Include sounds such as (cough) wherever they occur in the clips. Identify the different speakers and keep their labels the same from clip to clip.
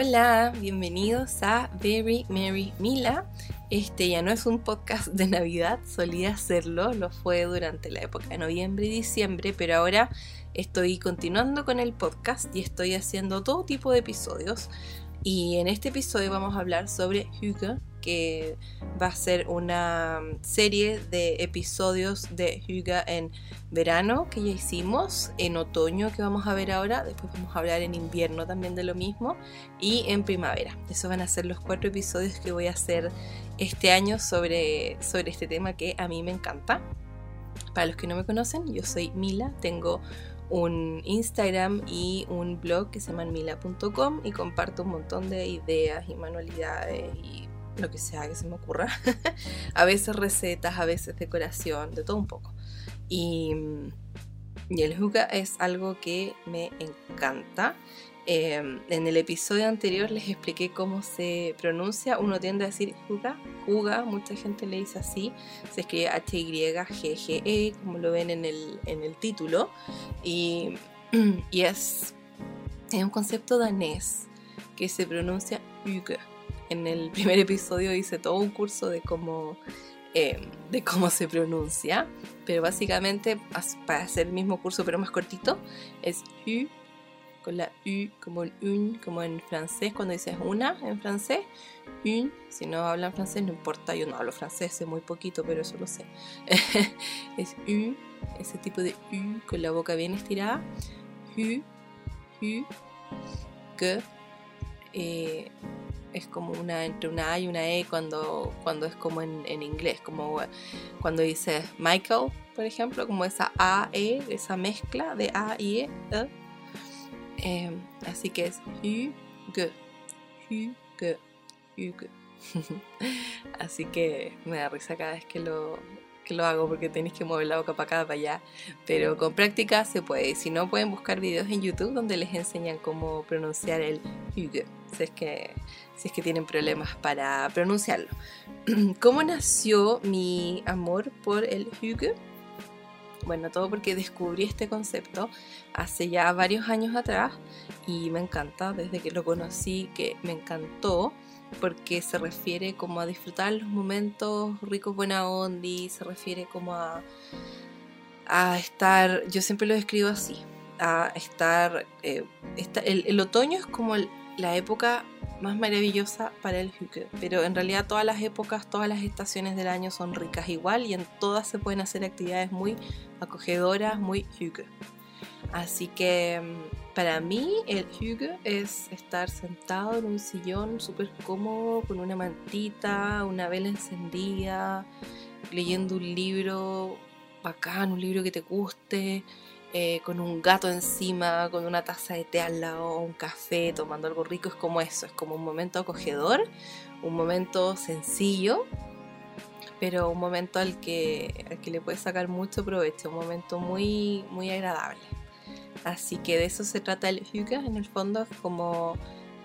Speaker 1: Hola, bienvenidos a Very Merry Mila. Este ya no es un podcast de Navidad, solía hacerlo, lo fue durante la época de noviembre y diciembre, pero ahora estoy continuando con el podcast y estoy haciendo todo tipo de episodios. Y en este episodio vamos a hablar sobre Hugo, que va a ser una serie de episodios de Hyuga en verano que ya hicimos, en otoño que vamos a ver ahora, después vamos a hablar en invierno también de lo mismo y en primavera. Esos van a ser los cuatro episodios que voy a hacer este año sobre, sobre este tema que a mí me encanta. Para los que no me conocen, yo soy Mila, tengo un Instagram y un blog que se llama mila.com y comparto un montón de ideas y manualidades y lo que sea que se me ocurra. (laughs) a veces recetas, a veces decoración, de todo un poco. Y, y el hookah es algo que me encanta. Em, en el episodio anterior les expliqué cómo se pronuncia. Uno tiende a decir juga, juga, mucha gente le dice así. Se escribe H-Y-G-G-E, como lo ven en el, en el título. Y, (clears throat) y es, es un concepto danés que se pronuncia yuga en el (laughs) primer episodio hice todo un curso de cómo, eh, de cómo se pronuncia, pero básicamente para hacer el mismo curso pero más cortito es U con la U como el un, como en francés cuando dices una en francés, un, si no hablan francés no importa, yo no hablo francés, sé muy poquito pero eso lo sé, (laughs) es U, ese tipo de U con la boca bien estirada, U, U, que eh, es como una entre una A y una E cuando, cuando es como en, en inglés, como cuando dices Michael, por ejemplo, como esa A, E, esa mezcla de A y E. e. Em, así que es Hugo, Hugo, Hugo. (laughs) así que me da risa cada vez que lo, que lo hago porque tenéis que mover la boca para acá, para allá. Pero con práctica se puede. Si no, pueden buscar videos en YouTube donde les enseñan cómo pronunciar el Hugo. Si es que, si es que tienen problemas para pronunciarlo. (clears throat) ¿Cómo nació mi amor por el Hugo? Bueno, todo porque descubrí este concepto hace ya varios años atrás y me encanta, desde que lo conocí, que me encantó porque se refiere como a disfrutar los momentos ricos, buena onda se refiere como a, a estar, yo siempre lo describo así, a estar, eh, el, otoño es como la época más maravillosa para el hygge, pero en realidad todas las épocas, todas las estaciones del año son ricas igual y en todas se pueden hacer actividades muy acogedoras, muy hygge. Así que mm, para mí el hygge es estar sentado en un sillón súper cómodo, con una mantita, una vela encendida, leyendo un libro bacán, un libro que te guste, eh, con un gato encima, con una taza de té al lado, un café, tomando algo rico. Es como eso, es como un momento acogedor, un momento sencillo, pero un momento al que, al que le puedes sacar mucho provecho, un momento muy, muy agradable. Así que de eso se trata el Hyuga, en el fondo como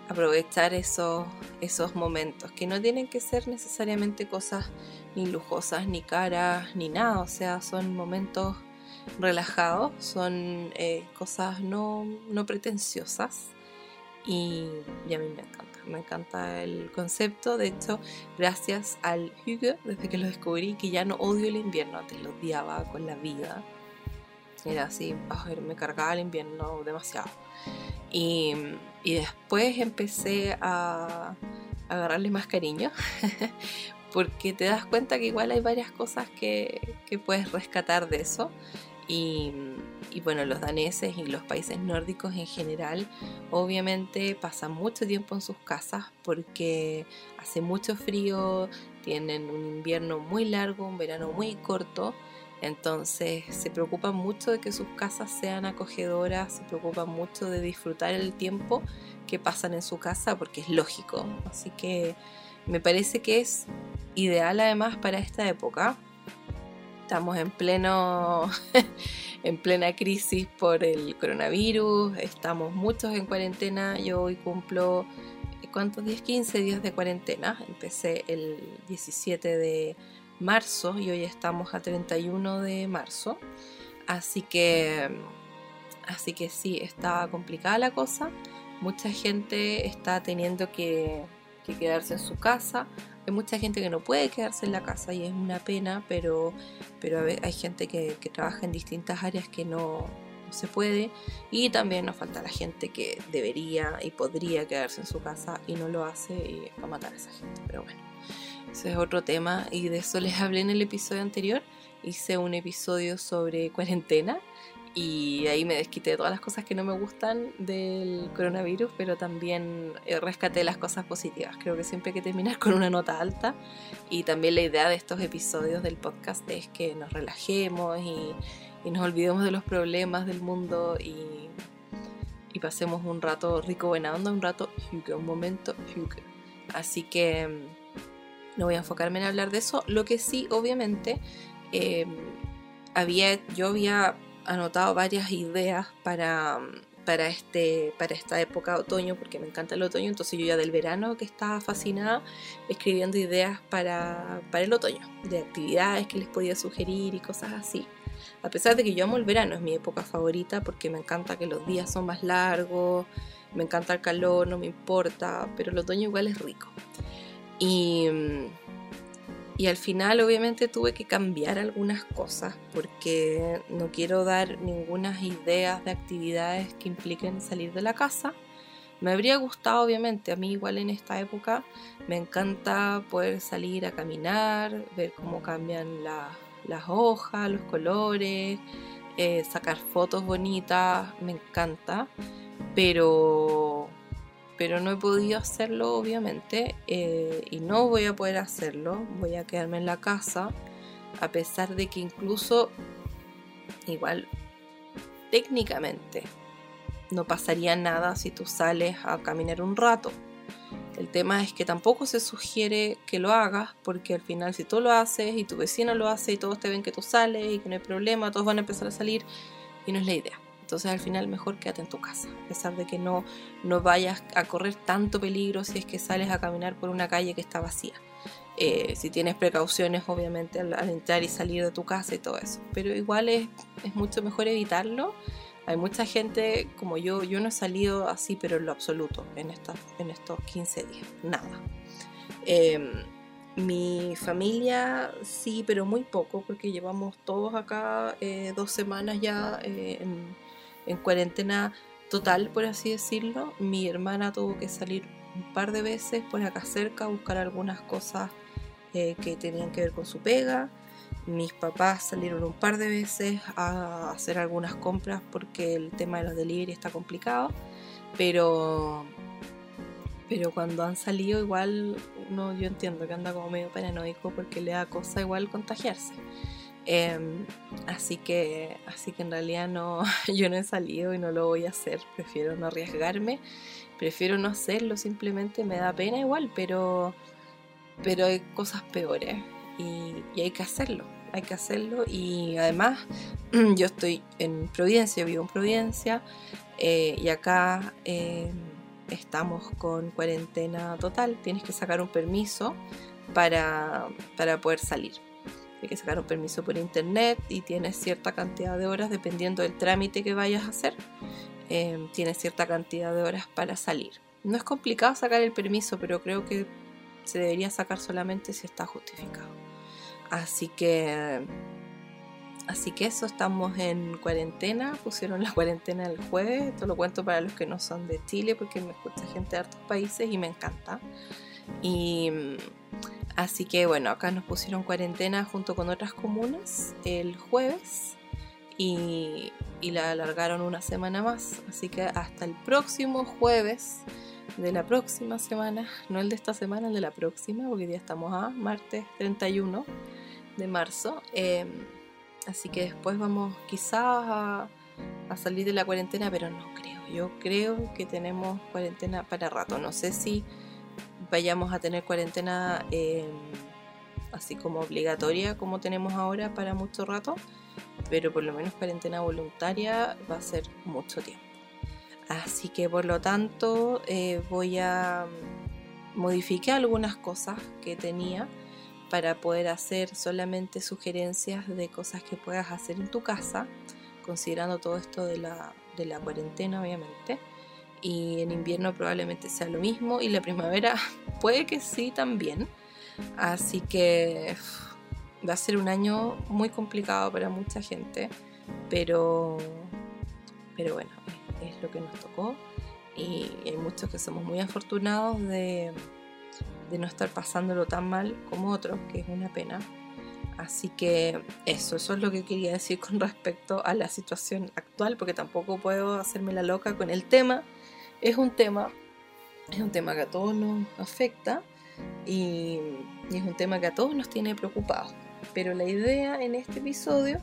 Speaker 1: aprovechar esos, esos momentos, que no tienen que ser necesariamente cosas ni lujosas, ni caras, ni nada, o sea, son momentos relajados, son eh, cosas no, no pretenciosas y, a mí me encanta, me encanta el concepto, de hecho, gracias al Hugo, desde que lo descubrí, que ya no odio el invierno, antes lo odiaba con la vida, era así, me cargaba el invierno demasiado. Y, después empecé a, agarrarle más cariño, (laughs) porque te das cuenta que igual hay varias cosas que, que puedes rescatar de eso. Y, y, bueno, los daneses y los países nórdicos en general obviamente pasan mucho tiempo en sus casas porque hace mucho frío, tienen un invierno muy largo, un verano muy corto entonces se preocupan mucho de que sus casas sean acogedoras, se preocupan mucho de disfrutar el tiempo que pasan en su casa porque es lógico. Así que me parece que es ideal además para esta época. Estamos en pleno (laughs) en plena crisis por el coronavirus, estamos muchos en cuarentena, yo hoy cumplo ¿cuántos días? 15 días de cuarentena. Empecé el 17 de marzo y hoy estamos a 31 de marzo. Así que, así que sí, estaba complicada la cosa. mucha gente está teniendo que, quedarse en su casa. Hay mucha gente que no puede quedarse en la casa y es una pena, pero, pero hay gente que, trabaja en distintas áreas que no, se puede. Y también nos falta la gente que debería y podría quedarse en su casa y no lo hace y es para matar a esa gente. Pero bueno, ese es otro tema y de eso les hablé en el episodio anterior. Hice un episodio sobre cuarentena y ahí me desquité de todas las cosas que no me gustan del coronavirus, pero también eh, rescaté las cosas positivas. Creo que siempre hay que terminar con una nota alta y también la idea de estos episodios del podcast es que nos relajemos y, nos olvidemos de los problemas del mundo y, y pasemos un rato rico buena onda, un rato un momento Así que mm, no voy a enfocarme en hablar de eso. Lo que sí, obviamente, eh, había, yo había anotado varias ideas para, para, este, para esta época otoño, porque me encanta el otoño, entonces yo ya del verano que estaba fascinada escribiendo ideas para, para el otoño, de actividades que les podía sugerir y cosas así. A pesar de que yo amo el verano, es mi época favorita porque me encanta que los días son más largos, me encanta el calor, no me importa, pero el otoño igual es rico. Y y al final obviamente tuve que cambiar algunas cosas porque no quiero dar ninguna ideas de actividades que impliquen salir de la casa. Me habría gustado obviamente, a mí igual en esta época me encanta poder salir a caminar, ver cómo cambian las hojas, los colores, eh, sacar fotos bonitas, me encanta, pero pero no he podido hacerlo obviamente eh, y no voy a poder hacerlo, voy a quedarme en la casa a pesar de que incluso igual técnicamente no pasaría nada si tú sales a caminar un rato. El tema es que tampoco se sugiere que lo hagas porque al final si tú lo haces y tu vecino lo hace y todos te ven que tú sales y que no hay problema, todos van a empezar a salir y no es la idea. Entonces al final mejor quédate en tu casa, a pesar de que no, no vayas a correr tanto peligro si es que sales a caminar por una calle que está vacía. Eh, si tienes precauciones obviamente al, entrar y salir de tu casa y todo eso. Pero igual es, es, mucho mejor evitarlo. Hay mucha gente como yo, yo no he salido así, pero en lo absoluto, en, en estos 15 días, nada. Em, mi familia sí, pero muy poco, porque llevamos todos acá eh, dos semanas ya eh, en cuarentena total, por así decirlo. Mi hermana tuvo que salir un par de veces por acá cerca a buscar algunas cosas eh, que tenían que ver con su pega. Mis papás salieron un par de veces a hacer algunas compras porque el tema de los delivery está complicado. Pero, pero cuando han salido igual no, yo entiendo que anda como medio paranoico porque le da cosa igual contagiarse. Em, así que, así que en realidad no, (laughs) yo no he salido y no lo voy a hacer. Prefiero no arriesgarme, prefiero no hacerlo. Simplemente me da pena igual, pero, pero hay cosas peores y, hay que hacerlo. Hay que hacerlo y además (clears throat) yo estoy en Providencia, vivo en Providencia eh, y acá em, estamos con cuarentena total. Tienes que sacar un permiso para, para poder salir hay que sacar un permiso por internet y tienes cierta cantidad de horas dependiendo del trámite que vayas a hacer. Em, tienes cierta cantidad de horas para salir. No es complicado sacar el permiso, pero creo que se debería sacar solamente si está justificado. Así que, así que eso, estamos en cuarentena. Pusieron la cuarentena el jueves. Esto lo cuento para los que no son de Chile, porque me escucha gente de otros países y me encanta. Y Así que bueno, acá nos pusieron cuarentena junto con otras comunas el jueves y, la alargaron una semana más. Así que hasta el próximo jueves de la próxima semana, no el de esta semana, el de la próxima, porque ya estamos a martes 31 de marzo. Em, así que después vamos quizás a salir de la cuarentena, pero no creo. Yo creo que tenemos cuarentena para rato. No sé si vayamos a tener cuarentena em, así como obligatoria como tenemos ahora para mucho rato, pero por lo menos cuarentena voluntaria va a ser mucho tiempo. Así que por lo tanto eh, voy a modificar algunas cosas que tenía para poder hacer solamente sugerencias de cosas que puedas hacer en tu casa, considerando todo esto de la, de la cuarentena obviamente y en invierno probablemente sea lo mismo y la primavera (laughs) puede que sí también. Así que va a ser un año muy complicado para mucha gente, pero, pero bueno, es, lo que nos tocó y hay muchos que somos muy afortunados de, de no estar pasándolo tan mal como otros, que es una pena. Así que eso, eso es lo que quería decir con (laughs) respecto a la situación actual, porque tampoco puedo hacerme la loca con el tema. Es un tema, es un tema que a todos nos afecta y, es un tema que a todos nos tiene preocupados. Pero la idea en este episodio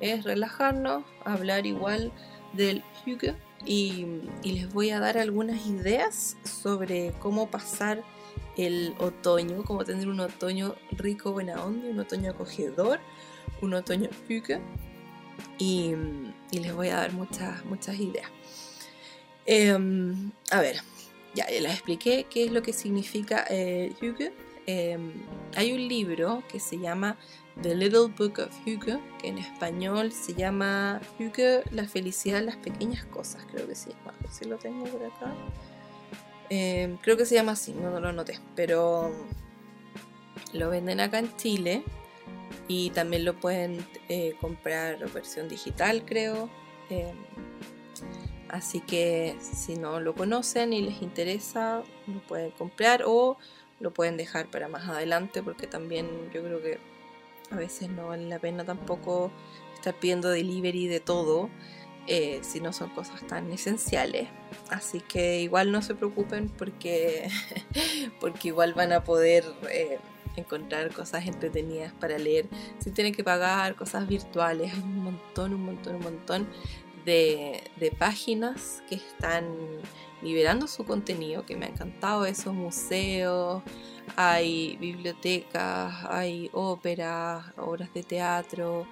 Speaker 1: es relajarnos, hablar igual del Hugo y, les voy a dar algunas ideas sobre cómo pasar el otoño, cómo tener un otoño rico, buena onda, un otoño acogedor, un otoño Hugo y, y, les voy a dar muchas, muchas ideas. Em, a ver, ya les expliqué qué es lo que significa eh, Hugo. Em, hay un libro que se llama The Little Book of Hugo, que en español se llama Hugo, la felicidad en las pequeñas cosas, creo que sí. A ver si lo tengo por acá. Em, creo que se llama así, no, lo anoté, pero lo venden acá en Chile y también lo pueden eh, comprar versión digital, creo. Así que si no lo conocen y les interesa, lo pueden comprar o lo pueden dejar para más adelante porque también yo creo que a veces no vale la pena tampoco estar pidiendo delivery de todo. Eh, si no son cosas tan esenciales. Así que igual no se preocupen porque, (laughs) porque igual van a poder eh, encontrar cosas entretenidas para leer. Si tienen que pagar cosas virtuales, (laughs) un montón, un montón, un montón de, páginas que están liberando su contenido, que me ha encantado esos museos, hay bibliotecas, hay óperas, obras de teatro,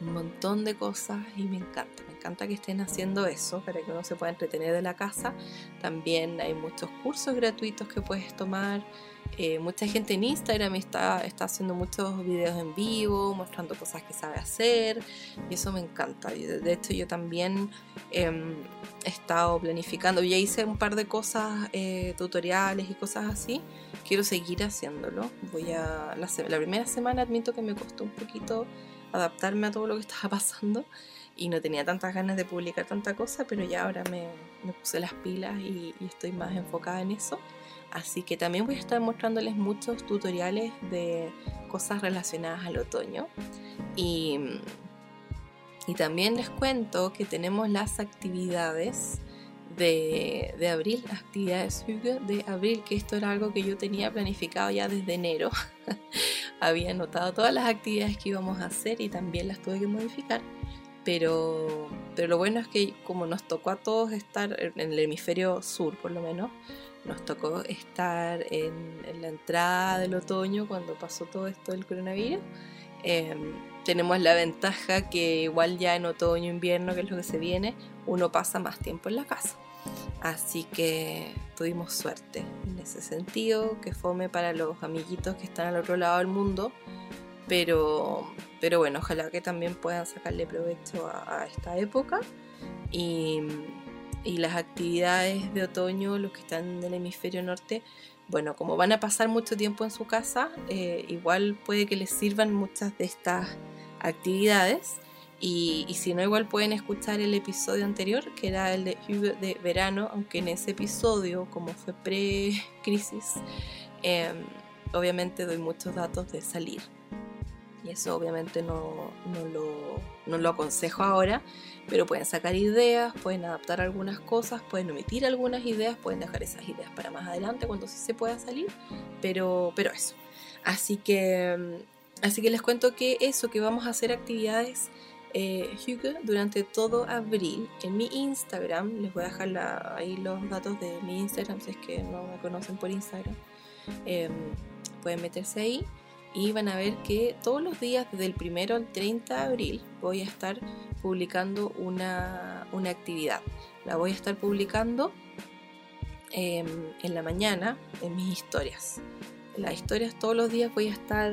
Speaker 1: un montón de cosas y me encanta, me encanta que estén haciendo eso para que uno se pueda entretener de la casa. También hay muchos cursos gratuitos que puedes tomar. Eh, mucha gente en Instagram está, está haciendo muchos videos en vivo, mostrando cosas que sabe hacer y eso me encanta. De hecho yo también em, he estado planificando, ya hice un par de cosas, eh, tutoriales y cosas así. Quiero seguir haciéndolo. Voy a la, la primera semana admito que me costó un poquito adaptarme a todo lo que (laughs) estaba pasando y no tenía tantas ganas de publicar tanta cosa, pero ya ahora me, puse las pilas y, estoy más enfocada en eso. Así que también voy a estar mostrándoles muchos tutoriales de cosas relacionadas al otoño. Y, y también les cuento que tenemos las actividades de, de, abril, actividades de abril, que esto era algo que yo tenía planificado ya desde enero. (laughs) había anotado todas las actividades que íbamos a hacer y también las tuve que modificar. Pero, pero lo bueno es que como nos tocó a todos estar en el hemisferio sur por lo menos, nos tocó estar en, la entrada del otoño cuando pasó todo esto del coronavirus. Em, tenemos la ventaja que igual ya en otoño, invierno, que es lo que se viene, uno pasa más tiempo en la casa. Así que tuvimos suerte en ese sentido, que fome para los amiguitos que están al otro lado del mundo. Pero, pero bueno, ojalá que también puedan sacarle provecho a, esta época. Y, las actividades de otoño, los que están en el hemisferio norte, bueno, como van a pasar mucho tiempo en su casa, eh, igual puede que les sirvan muchas de estas actividades. Y, si no, igual pueden escuchar el episodio anterior, que era el de, de verano, aunque en ese episodio, como fue pre-crisis, em, obviamente doy muchos datos de salir. Y eso obviamente no, no, lo, no lo aconsejo ahora, pero pueden sacar ideas, pueden adaptar algunas cosas, pueden omitir algunas ideas, pueden dejar esas ideas para más adelante cuando sí se pueda salir, pero, pero eso. Así que, em, así que les cuento que eso, que vamos a hacer actividades eh, Hugo durante todo abril en mi Instagram. Les voy a dejar ahí los datos de mi Instagram si es que no me conocen por Instagram. Em, pueden meterse ahí y van a ver que todos los días, desde el primero al 30 de abril, voy a estar publicando una, una actividad. La voy a estar publicando em, en la mañana en mis historias. Las historias todos los días voy a estar,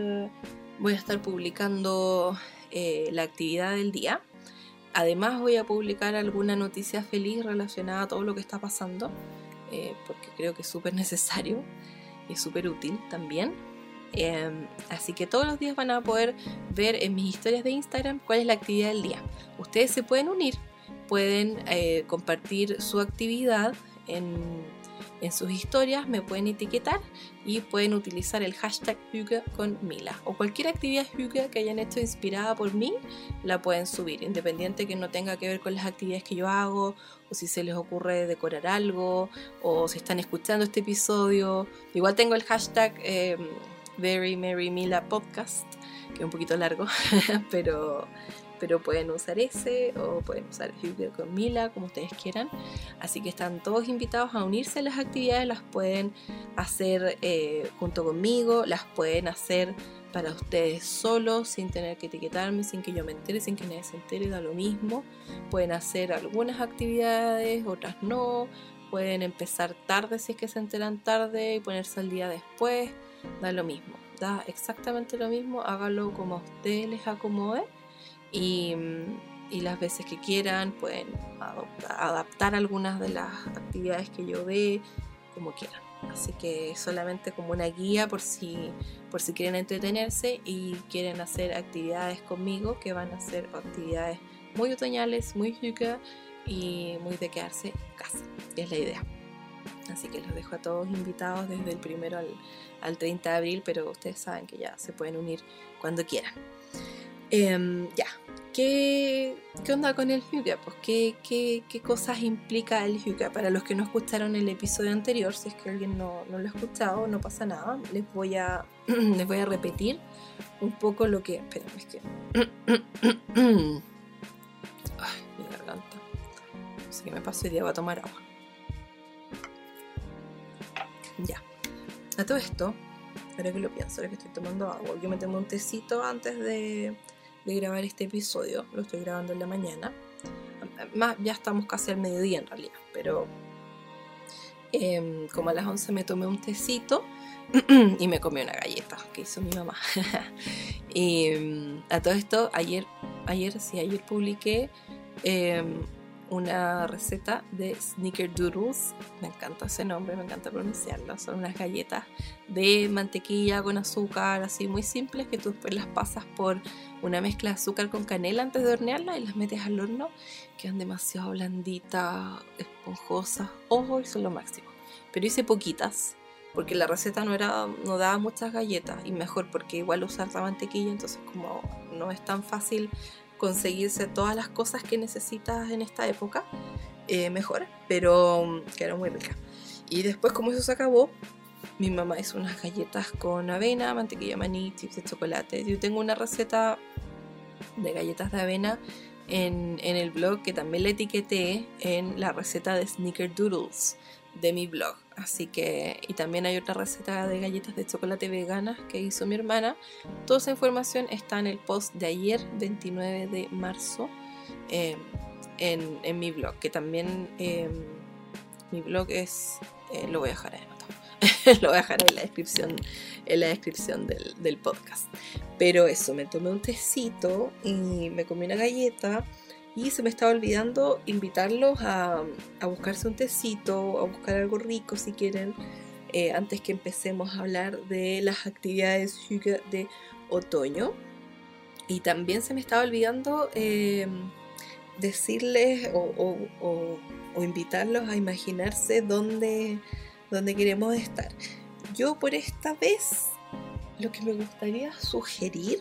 Speaker 1: voy a estar publicando eh, la actividad del día. además voy a publicar alguna noticia feliz relacionada a todo lo que está pasando, eh, porque creo que es súper necesario y súper útil también. Em, así que todos los días van a poder ver en mis historias de Instagram cuál es la actividad del día. Ustedes se pueden unir, pueden eh, compartir su actividad en en sus historias me pueden etiquetar y pueden utilizar el hashtag Hugo con Mila. O cualquier actividad Hugo que hayan hecho inspirada por mí, la pueden subir, independiente que no tenga que ver con las actividades que yo hago, o si se les ocurre decorar algo, o si están escuchando este episodio. Igual tengo el hashtag eh, Very Mary Mila Podcast, que es un poquito largo, (laughs) pero pero pueden usar ese o pueden usar Hugo con Mila, como ustedes quieran. Así que están todos invitados a unirse a las actividades, las pueden hacer eh, junto conmigo, las pueden hacer para ustedes solos, sin tener que etiquetarme, sin que yo me entere, sin que nadie se entere, da lo mismo. Pueden hacer algunas actividades, otras no. Pueden empezar tarde si es que se enteran tarde y ponerse al día después, da lo mismo. Da exactamente lo mismo, hágalo como a ustedes les acomode y, las veces que quieran pueden adaptar algunas de las actividades que yo dé como quieran. Así que solamente como una guía por si, por si quieren entretenerse y quieren hacer actividades conmigo, que van a ser actividades muy otoñales, muy yuca y muy de quedarse en casa, es la idea. Así que los dejo a todos invitados desde el primero al, al 30 de abril, pero ustedes saben que ya se pueden unir cuando quieran. Em, ya, ¿Qué, ¿qué, onda con el Hyuga? Pues ¿qué, qué, qué cosas implica el Hyuga? Para los que no escucharon el episodio anterior, si es que alguien no, no lo ha escuchado, no pasa nada. Les voy a, (clears throat) les voy a repetir un poco lo que... Esperen, es que... (clears throat) Ay, mi garganta. No sé qué me pasó y día, voy a tomar agua. Ya. A todo esto, ahora que lo pienso, ahora que estoy tomando agua, yo me tomo un tecito antes de de grabar este episodio. Lo estoy grabando en la mañana. Más, ya estamos casi al mediodía en realidad, pero em, como a las 11 me tomé un tecito (clears throat) y me comí una galleta que hizo mi mamá. (laughs) y em, a todo esto, ayer, ayer sí, ayer publiqué em, una receta de Snickerdoodles. Me encanta ese nombre, me encanta pronunciarlo. Son unas galletas de mantequilla con azúcar, así muy simples, que tú después las pasas por una mezcla de azúcar con canela antes de hornearla y las metes al horno. Quedan demasiado blanditas, esponjosas. Ojo, y son lo máximo. Pero hice poquitas, porque la receta no, era, no daba muchas galletas. Y mejor porque igual usar la mantequilla, entonces como no es tan fácil conseguirse todas las cosas que necesitas en esta época, eh, mejor, pero mm, quedaron muy ricas. Y después, como eso se acabó, mi mamá hizo unas galletas con avena, mantequilla maní, chips de chocolate. Yo tengo una receta de galletas de avena en, en el blog que también le etiqueté en la receta de Snickerdoodles de mi blog. Así que, y también hay otra receta de galletas de chocolate veganas que hizo mi hermana. Toda esa información está en el post de ayer, 29 de marzo, em, en, mi blog, que también em, mi blog es, eh, lo voy a dejar ahí (laughs) lo voy a dejar en la descripción, en la descripción del, del podcast. Pero eso, me tomé un tecito y me comí una galleta y se me estaba olvidando invitarlos a, buscarse un tecito, a buscar algo rico si quieren, eh, antes que empecemos a hablar de las actividades de otoño. Y también se me estaba olvidando em, decirles o, invitarlos a imaginarse dónde, dónde queremos estar. Yo por esta vez lo que me gustaría sugerir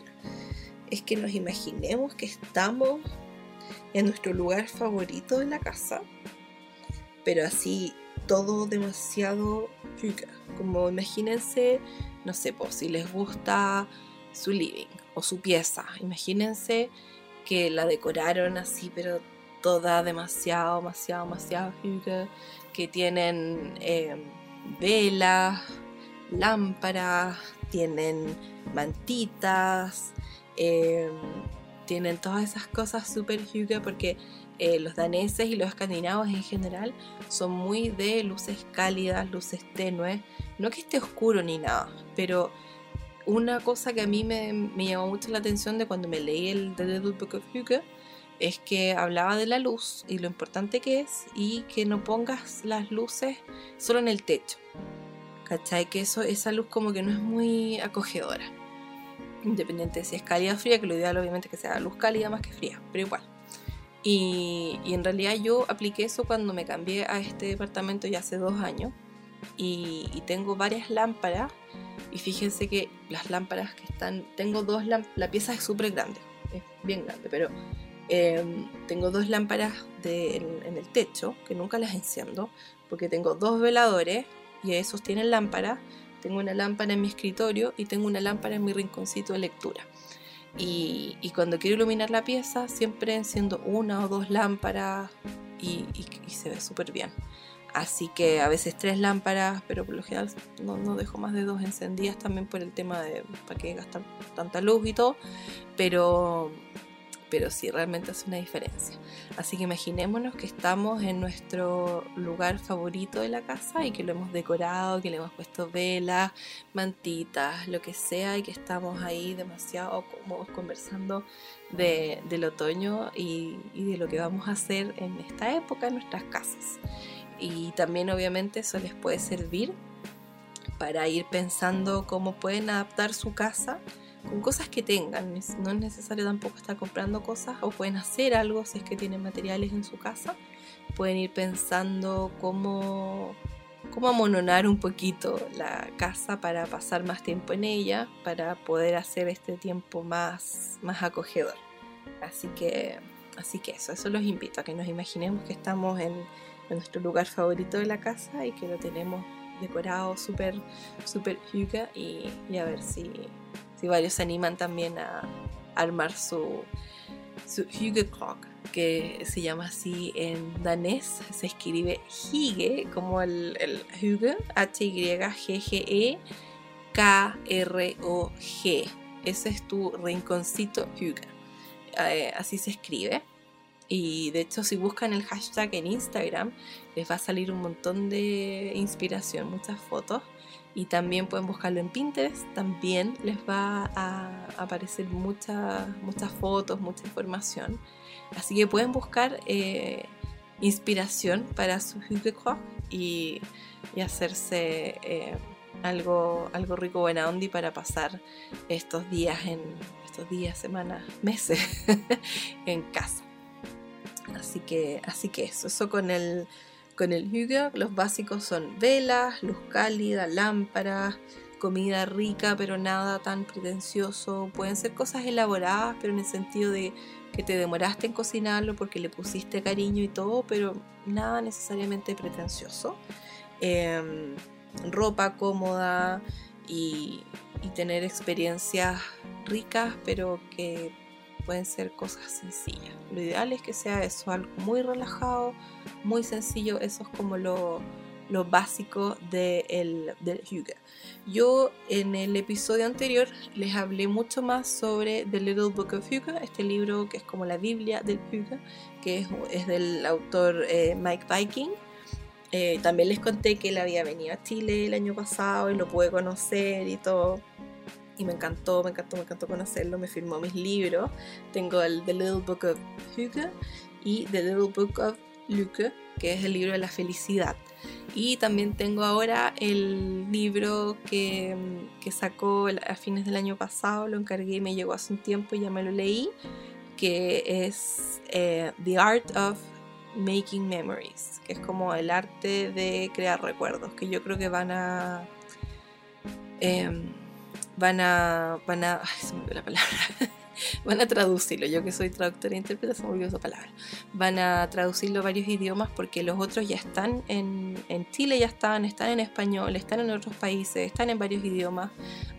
Speaker 1: es que nos imaginemos que estamos en nuestro lugar favorito de la casa, pero así todo demasiado rica. Como imagínense, no sé, pues, si les gusta su living o su pieza, imagínense que la decoraron así, pero toda demasiado, demasiado, demasiado rica, que tienen em, velas, lámparas, tienen mantitas, eh, tienen todas esas cosas súper huge porque eh, los daneses y los escandinavos en general son muy de luces cálidas, luces tenues, no que esté oscuro ni nada, pero una cosa que a mí me, me llamó mucho la atención de cuando me leí el The Little Book of es que hablaba de la luz y lo importante que es y que no pongas las luces solo en el techo. ¿Cachai? Que eso, esa luz como que no es muy acogedora. Independiente de si es cálida o fría, que lo ideal obviamente es que sea luz cálida más que fría, pero igual. Y, en realidad yo apliqué eso cuando me cambié a este departamento ya hace dos años. Y, y tengo varias lámparas. Y fíjense que las lámparas que están... Tengo dos lámparas... La pieza es súper grande. Es bien grande, pero Em, tengo dos lámparas en, el techo que nunca las enciendo porque tengo dos veladores y esos tienen lámpara. Tengo una lámpara en mi escritorio y tengo una lámpara en mi rinconcito de lectura. Y, cuando quiero iluminar la pieza siempre enciendo una o dos lámparas y, se ve súper bien. Así que a veces tres lámparas, pero por lo general no, no, dejo más de dos encendidas también por el tema de para qué gastar tanta luz y todo. Pero, pero sí realmente hace una diferencia. Así que imaginémonos que estamos en nuestro lugar favorito de la casa y que lo hemos decorado, que le hemos puesto velas, mantitas, lo que sea, y que estamos ahí demasiado cómodos conversando del otoño y, y de lo que vamos a hacer en esta época en nuestras casas. Y también obviamente eso les puede servir para ir pensando cómo pueden adaptar su casa con cosas que tengan. No es necesario tampoco estar comprando cosas o pueden hacer algo si es que tienen materiales en su casa. Pueden ir pensando cómo, cómo amononar un poquito la casa para pasar más tiempo en ella, para poder hacer este tiempo más, más acogedor. Así que, así que eso, eso los invito a que nos imaginemos que estamos en, en nuestro lugar favorito de la casa y que lo tenemos decorado súper, súper yuga y, y a ver si, si varios se animan también a armar su, su Clock, que se llama así en danés, se escribe Hige, como el, el Hygge, H-Y-G-G-E, K-R-O-G. Ese es tu rinconcito Hygge. Eh, así se escribe. Y de hecho, si buscan el hashtag en Instagram, les va a salir un montón de inspiración, muchas fotos y también pueden buscarlo en Pinterest, también les va a aparecer muchas muchas fotos, mucha información. Así que pueden buscar eh, inspiración para su Hugo y, y hacerse eh, algo, algo rico, buena onda para pasar estos días, en, estos días, semanas, meses (laughs) en casa. Así que, así que eso, eso con el con el Hygge los básicos son velas, luz cálida, lámparas, comida rica pero nada tan pretencioso. Pueden ser cosas elaboradas pero en el sentido de que te demoraste en cocinarlo porque le pusiste cariño y todo, pero nada necesariamente pretencioso. Em, ropa cómoda y, y tener experiencias ricas pero que pueden ser cosas sencillas. Lo ideal es que sea eso, algo muy relajado, muy sencillo, eso es como lo, lo básico de el, del Hygge. Yo en el episodio anterior les hablé mucho más sobre The Little Book of Hygge, este libro que es como la Biblia del Hygge, que es, es del autor eh, Mike Viking. Eh, también les conté que él había venido a Chile el año pasado y lo pude conocer y todo y me encantó, me encantó, me encantó conocerlo, me firmó mis libros. Tengo el The Little Book of Hugo y The Little Book of Luke, que es el libro de la felicidad. Y también tengo ahora el libro que, que sacó a fines del año pasado, lo encargué y me llegó hace un tiempo y ya me lo leí, que es eh, The Art of Making Memories, que es como el arte de crear recuerdos, que yo creo que van a... Em, van a, van a, ay, se me palabra, (laughs) van a traducirlo, yo que soy traductora e intérprete se me olvidó esa palabra, van a traducirlo a varios idiomas porque los otros ya están en, en Chile, ya están, están en español, están en otros países, están en varios idiomas,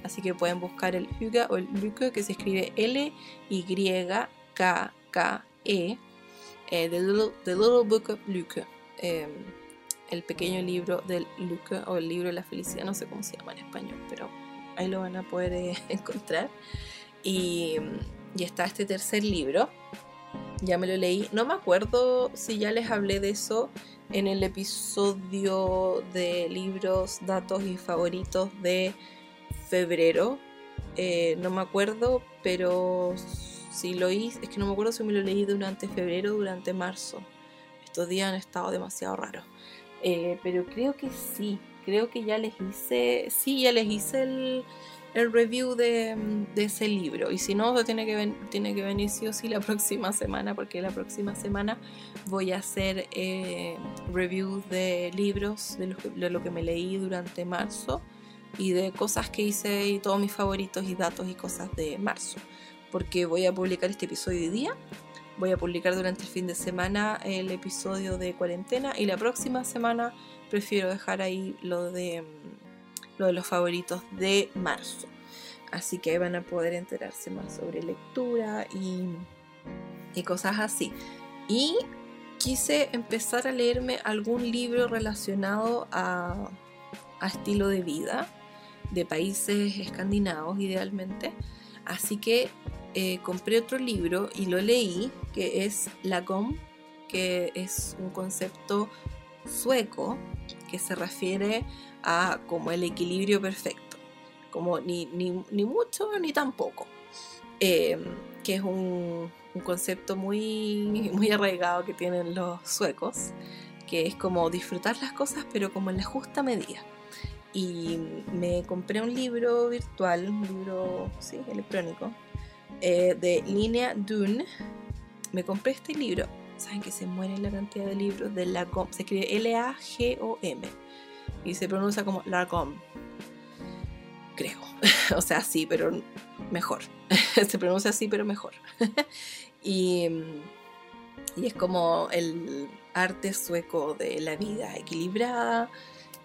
Speaker 1: así que pueden buscar el Huga o el Luke que se escribe L-Y-K-K-E, eh, the, little, the, Little, Book of Luke. Eh, el pequeño libro del Luke o el libro de la felicidad, no sé cómo se llama en español, pero ahí lo van a poder eh, (laughs) encontrar. Y, y, está este tercer libro, ya me lo leí, no me acuerdo si ya les hablé de eso en el episodio de libros, datos y favoritos de febrero, eh, no me acuerdo, pero Si lo hice, es que no me acuerdo si me lo leí durante febrero o durante marzo. Estos días han estado demasiado raros. Eh, pero creo que sí, creo que ya les hice, sí, ya les hice el, el review de, ese libro. Y si no, tiene que, tiene que venir sí o sí la (laughs) próxima semana, porque la próxima semana voy a hacer eh, reviews de libros, de lo, que, de lo que me leí durante marzo y de cosas que hice y todos mis favoritos y datos y cosas de marzo. Porque voy a publicar este episodio hoy día. Voy a publicar durante el fin de semana el episodio de cuarentena y la próxima semana prefiero dejar ahí lo de lo de los favoritos de marzo. Así que van a poder enterarse más sobre lectura y, y cosas así. Y quise empezar a leerme algún libro relacionado a, a estilo de vida de países escandinavos idealmente. Así que eh, compré otro libro y lo leí, que es Lagom, que es un concepto sueco que se refiere a como el equilibrio perfecto, como ni, mucho ni tampoco, eh, que es un, concepto muy, (laughs) muy arraigado que tienen los suecos, que es como disfrutar las cosas pero como en la justa medida. Y me compré un libro virtual, un libro sí, electrónico, eh, de Linea Dune. Me compré este libro. Saben que se muere la cantidad de libros de Lagom. Se escribe L-A-G-O-M y se pronuncia como Largom. Creo. (laughs) o sea, sí, pero mejor. (laughs) se pronuncia así, pero mejor. (laughs) y, y es como el arte sueco de la vida equilibrada.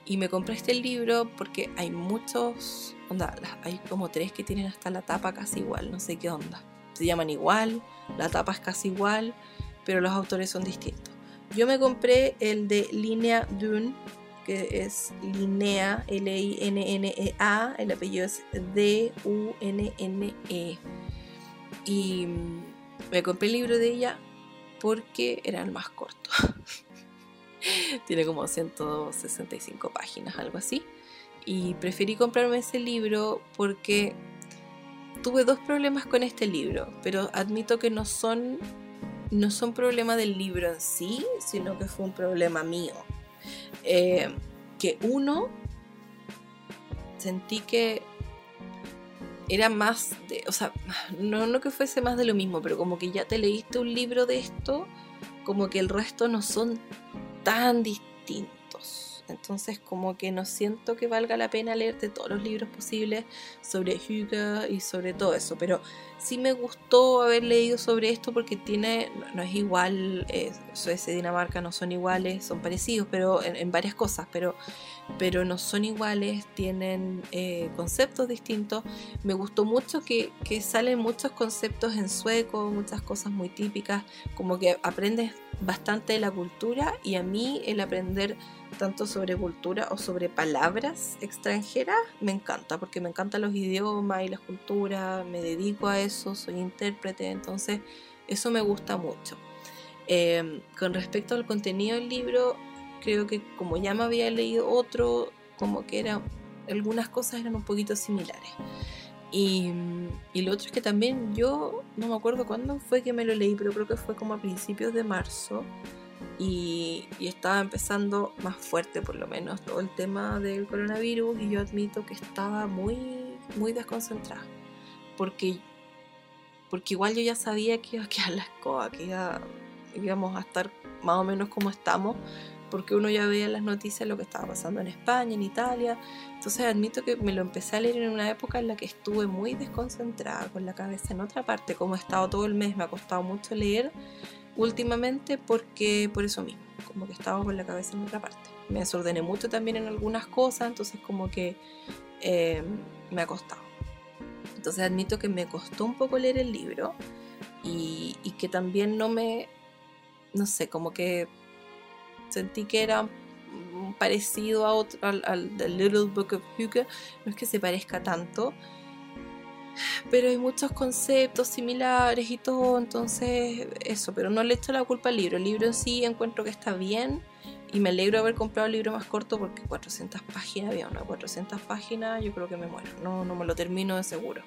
Speaker 1: Y me compré este libro porque hay muchos, onda, hay como tres que tienen hasta la tapa casi igual, no sé qué onda. Se llaman igual, la tapa es casi igual, pero los autores son distintos. Yo me compré el de Linea Dune, que es Linnea, L-I-N-N-E-A, el apellido es D-U-N-N-E. Y me compré el libro de ella porque era el más corto. (laughs) Tiene como 165 páginas, algo así. Y preferí comprarme ese libro porque tuve dos problemas con este libro, pero admito que no son no son problemas del libro en sí, sino que fue un problema mío. Eh, que uno sentí que era más de, o sea, no, no que fuese más de lo mismo, pero como que ya te leíste un libro de esto, como que el resto no son tan distintos. Entonces como que no siento que valga la pena leerte todos los libros posibles sobre Hugo y sobre todo eso. Pero sí me gustó haber leído sobre esto porque tiene, no, es igual, eh, Suecia y Dinamarca no son iguales, son parecidos pero en, varias cosas, pero, pero no son iguales, tienen eh, conceptos distintos. Me gustó mucho que, que salen muchos conceptos en sueco, muchas cosas muy típicas, como que aprendes bastante de la cultura y a mí el aprender tanto sobre cultura o sobre palabras extranjeras me encanta porque me encantan los idiomas y las culturas, me dedico a eso, soy intérprete, entonces eso me gusta mucho. Em, con respecto al contenido del libro, creo que como ya me había leído otro, como que era, algunas cosas eran un poquito similares. Y, y, lo otro es que también yo, no me acuerdo cuándo fue que me lo leí, pero creo que fue como a principios de marzo. Y, estaba empezando más fuerte por lo menos todo el tema del coronavirus y yo admito que estaba muy, muy desconcentrada. Porque, porque igual yo ya sabía que iba a quedar la escoba, que íbamos a estar más o menos como estamos porque uno ya veía en las noticias lo que estaba pasando en España, en Italia. Entonces admito que me lo empecé a leer en una época en la que estuve muy desconcentrada, con la cabeza en otra parte, como he estado todo el mes, me ha costado mucho leer últimamente porque por eso mismo, como que estaba con la cabeza en otra parte. Me desordené mucho también en algunas cosas, entonces como que eh, me ha costado. Entonces admito que me costó un poco leer el libro y, y que también no me, no sé, como que sentí que era parecido a otro, al, The Little Book of Hugo, no es que se parezca tanto, pero hay muchos conceptos similares y todo, entonces eso, pero no le echo la culpa al libro, el libro en sí encuentro que está bien y me alegro de haber comprado el libro más corto porque 400 páginas, había una 400 páginas, yo creo que me muero, no, no me lo termino de seguro.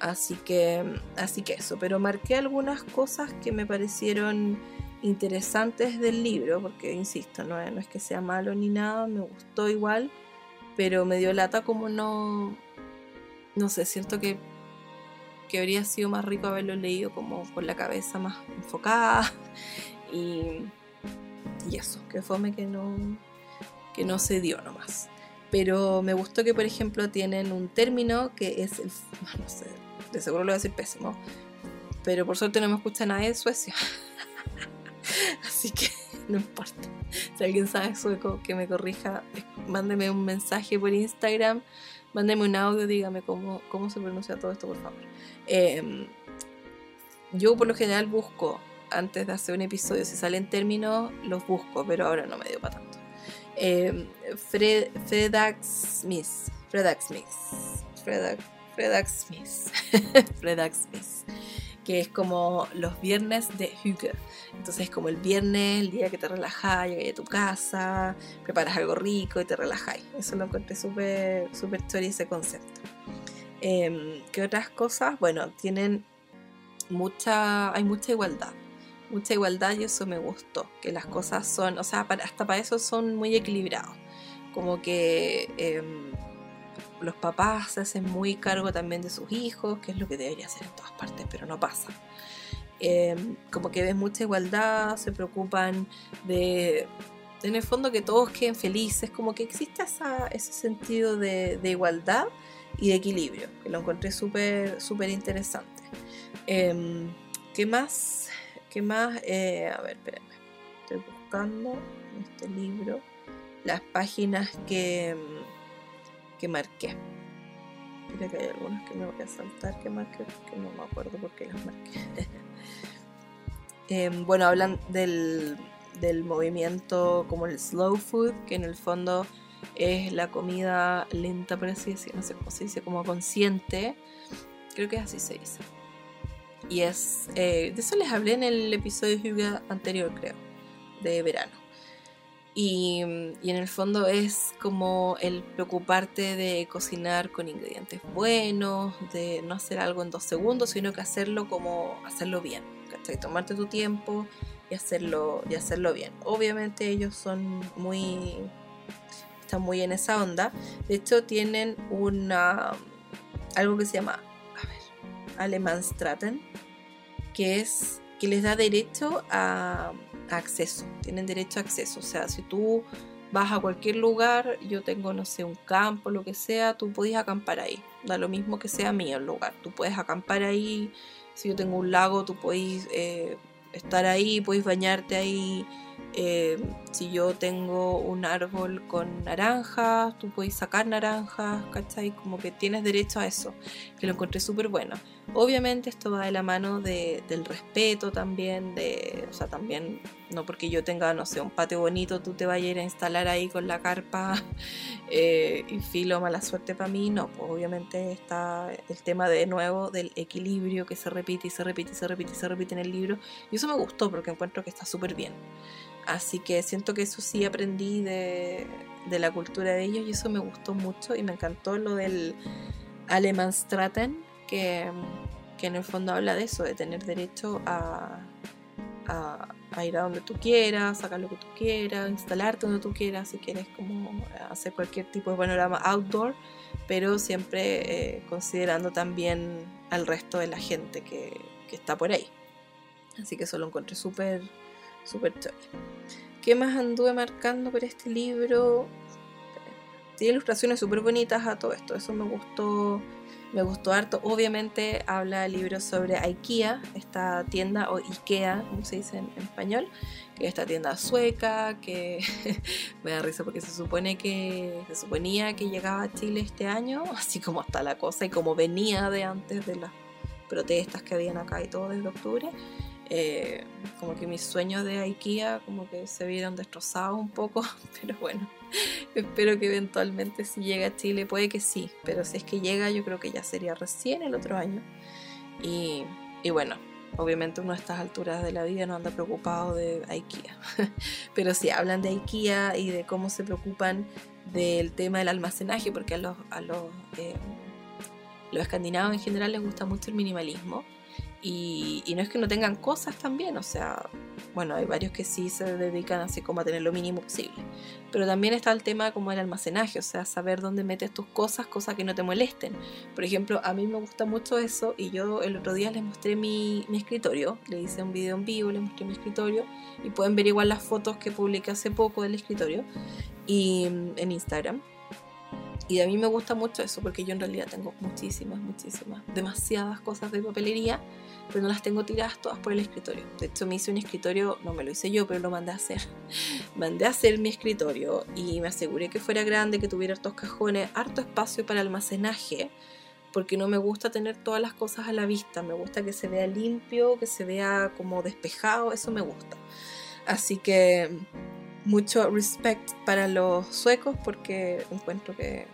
Speaker 1: Así que, así que eso, pero marqué algunas cosas que me parecieron interesantes del libro, porque insisto, no, es que sea malo ni nada, me gustó igual, pero me dio lata como no, no sé, siento que, que habría sido más rico haberlo leído como con la cabeza más enfocada (laughs) y, y eso, que fome que no, que no se dio nomás. Pero me gustó que, por ejemplo, tienen un término que es el. (laughs) No sé, de seguro lo voy a decir pésimo. Pero por suerte no me escucha nadie de Suecia. (laughs) Así que (laughs) no importa. Si alguien sabe sueco, que me corrija, mándeme un mensaje por Instagram, mándeme un audio, dígame cómo, cómo se pronuncia todo esto, por favor. Em, yo por lo general busco, antes de hacer un episodio, si salen términos, los busco, pero ahora no me dio para tanto. Eh, Fred, Fredax Smith. Fredax Smith. Fredax, Smith. (laughs) Fredax Smith. Que es como los viernes de Hüge. Entonces, como el viernes, el día que te relajas, llegas a tu casa, preparas algo rico y te relajáis. Eso lo encontré súper chévere ese concepto. Eh, ¿Qué otras cosas? Bueno, tienen mucha, hay mucha igualdad mucha igualdad y eso me gustó, que las cosas son, o sea, hasta para eso son muy equilibrados, como que em, los papás se hacen muy cargo también de sus hijos, que es lo que debería hacer en todas partes, pero no pasa. Em, como que ves mucha igualdad, se preocupan de, en el fondo, que todos queden felices, como que existe ese sentido de, igualdad y de equilibrio, que lo encontré súper, súper interesante. Em, ¿Qué más? ¿Qué más? Eh, a ver, espérenme. Estoy buscando en este libro las páginas que, que marqué. Mira que hay algunas que me voy a saltar que marqué porque no me acuerdo por qué las marqué. (laughs) Em, bueno, hablan del, del movimiento como el slow food, que en el fondo es la comida lenta, por así decirlo, no sé cómo se dice, como consciente. Creo que así se dice. Y es. Eh, de eso les hablé en el episodio anterior, creo, de verano. Y, y, en el fondo es como el preocuparte de cocinar con ingredientes buenos, de no hacer algo en dos segundos, sino que hacerlo como hacerlo bien. Tomarte tu tiempo y hacerlo, y hacerlo bien. Obviamente ellos son muy. están muy en esa onda. De hecho, tienen una. algo que se llama Alemannstraten, que es que les da derecho a, acceso, tienen derecho a acceso, o sea, si tú vas a cualquier lugar, yo tengo, no sé, un campo, lo que sea, tú puedes acampar ahí, da lo mismo que sea mío el lugar, tú puedes acampar ahí, si yo tengo un lago, tú puedes eh, estar ahí, puedes bañarte ahí, eh, si yo tengo un árbol con naranjas, tú puedes sacar naranjas, ¿cachai? Como que tienes derecho a eso, que lo encontré súper bueno. Obviamente esto va de la mano del respeto también, de, o sea, también, no porque yo tenga, no sé, un patio bonito, tú te vayas a ir a instalar ahí con la carpa (laughs) eh, y filo, mala suerte para mí, no, pues obviamente está el tema de nuevo del equilibrio que se repite y se repite y se repite y se repite en el libro, y eso me gustó porque encuentro que está súper bien. Así que siento que eso sí aprendí de, de la cultura de ellos y eso me gustó mucho y me encantó lo del Alemannstraten que, en el fondo habla de eso, de tener derecho a, ir a donde tú quieras, sacar lo que tú quieras, instalarte donde tú quieras, si quieres como hacer cualquier tipo de panorama outdoor, pero siempre eh, considerando también al resto de la gente que, que está por ahí. Así que eso lo encontré súper, súper chévere. ¿Qué más anduve marcando por este libro? Tiene ilustraciones súper bonitas a todo esto, eso me gustó me gustó harto. Obviamente habla el libro sobre IKEA, esta tienda, o IKEA, como se dice en, español, que es esta tienda sueca, que (laughs) me da risa porque se supone que se suponía que llegaba a Chile este año, (laughs) así como está la cosa, y como venía de antes de las protestas que habían acá y todo desde octubre. Eh, como que mis sueños de IKEA como que se vieron destrozados un poco, (laughs) pero bueno, (laughs) espero que eventualmente si llega a Chile, puede que sí, pero si es que llega yo creo que ya sería recién el otro año. Y, y bueno, obviamente uno a estas alturas de la vida no anda preocupado de IKEA, (laughs) pero sí hablan de IKEA y de cómo se preocupan del tema del almacenaje, porque a los... A los eh, Los escandinavos en general les gusta mucho el minimalismo y, no es que no tengan cosas también, o sea, bueno, hay varios que sí se dedican así como a tener lo mínimo posible. Pero también está el tema como el almacenaje, o sea, saber dónde metes tus cosas, cosas que no te molesten. Por ejemplo, a mí me gusta mucho eso y yo el otro día les mostré mi, mi escritorio, le hice un video en vivo, les mostré mi escritorio y pueden ver igual las fotos que publiqué hace poco del escritorio y en Instagram. Y a mí me gusta mucho eso porque yo en realidad tengo muchísimas, muchísimas, demasiadas cosas de papelería, pero no las tengo tiradas todas por el escritorio. De hecho, me hice un escritorio, no me lo hice yo, pero lo mandé a hacer. (laughs) mandé a hacer mi escritorio y me aseguré que fuera grande, que tuviera hartos cajones, harto espacio para almacenaje, porque no me gusta tener todas las cosas a la vista. Me gusta que se vea limpio, que se vea como despejado, eso me gusta. Así que mucho respect para los suecos porque encuentro que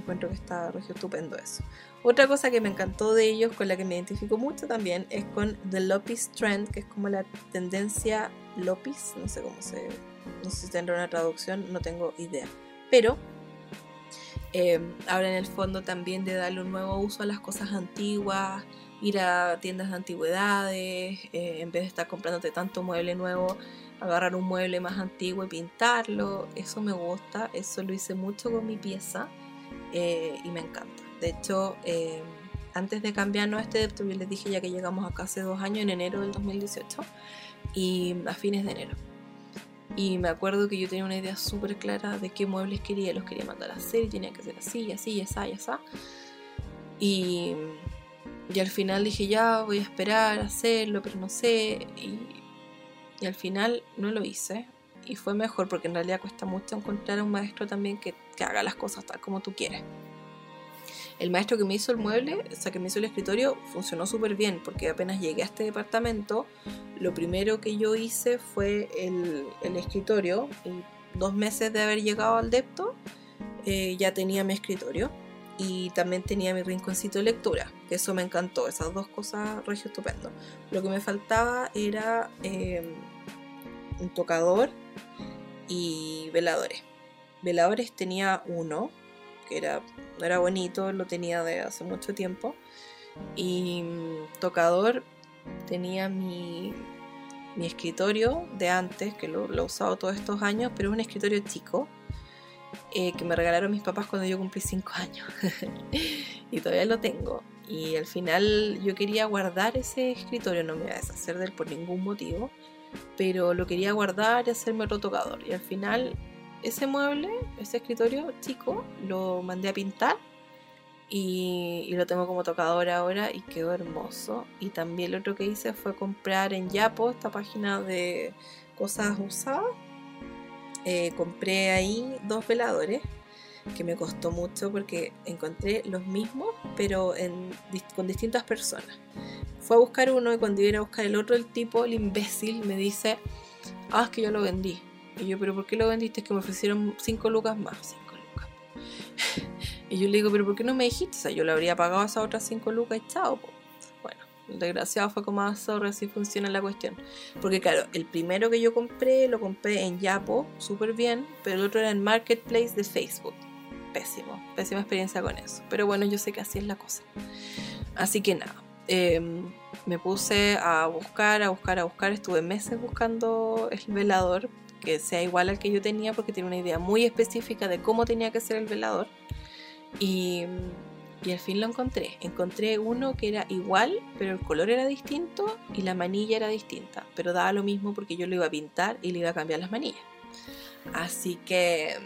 Speaker 1: encuentro que está estupendo eso. Otra cosa que me encantó de ellos, con la que me identifico mucho también, es con The Lopis Trend, que es como la tendencia Lopis, no sé cómo se, no sé si tendrá una traducción, no tengo idea. Pero eh, habla en el fondo también de darle un nuevo uso a las cosas antiguas, ir a tiendas de antigüedades, eh, en vez de estar comprándote tanto mueble nuevo, agarrar un mueble más antiguo y pintarlo. Eso me gusta, eso lo hice mucho con mi pieza eh, y me encanta. De hecho, eh, antes de cambiarnos este depto, yo les dije ya que llegamos acá hace dos años, en enero del 2018, y a fines de enero. Y me acuerdo que yo tenía una idea súper clara de qué muebles quería, los quería mandar a hacer y tenía que ser así, y así, y así, y así. Y, y al final dije, ya voy a esperar a hacerlo, pero no sé. Y, y al final no lo hice y fue mejor porque en realidad cuesta mucho encontrar a un maestro también que, que haga las cosas tal como tú quieres. El maestro que me hizo el mueble, o sea, que me hizo el escritorio, funcionó súper bien porque apenas llegué a este departamento, lo primero que yo hice fue el, el escritorio. Y dos meses de haber llegado al depto, eh, ya tenía mi escritorio y también tenía mi rinconcito de lectura, que eso me encantó, esas dos cosas regio estupendo. Lo que me faltaba era eh, un tocador y veladores. Veladores tenía uno, que era, era bonito, lo tenía de hace mucho tiempo. Y mm, tocador tenía mi, mi escritorio de antes, que lo, lo, he usado todos estos años, pero es un escritorio chico, eh, que me regalaron mis papás cuando yo cumplí 5 años. (laughs) y todavía lo tengo. Y al final yo quería guardar ese escritorio, no me iba a deshacer de él por ningún motivo pero lo quería guardar y hacerme otro tocador. Y al final ese mueble, ese escritorio chico, lo mandé a pintar y, lo tengo como tocador ahora y quedó hermoso. Y también lo otro que hice fue comprar en Yapo, esta página de cosas usadas. Eh, compré ahí dos veladores que me costó mucho porque encontré los mismos pero con distintas personas fue a buscar uno y cuando iba a buscar el otro, el tipo, el imbécil, me dice, ah, es que yo lo vendí. Y yo, pero ¿por qué lo vendiste? Que me ofrecieron 5 lucas más. 5 lucas. (laughs) y yo le digo, pero ¿por qué no me dijiste? O sea, yo le habría pagado esas otras 5 lucas y chao. Bueno, el desgraciado fue como, ah, sorry, así funciona la cuestión. Porque claro, el primero que yo compré, lo compré en Yapo, súper bien, pero el otro era en Marketplace de Facebook. Pésimo, pésima experiencia con eso. Pero bueno, yo sé que así es la cosa. Así que nada, Em, me puse a buscar, a buscar, a buscar. Estuve meses buscando el velador que sea igual al que yo tenía porque tiene una idea muy específica de cómo tenía que ser el velador. Y, y al fin lo encontré. Encontré uno que era igual, pero el color era distinto y la manilla era distinta. Pero daba lo mismo porque yo lo iba a pintar y le iba a cambiar las manillas. Así que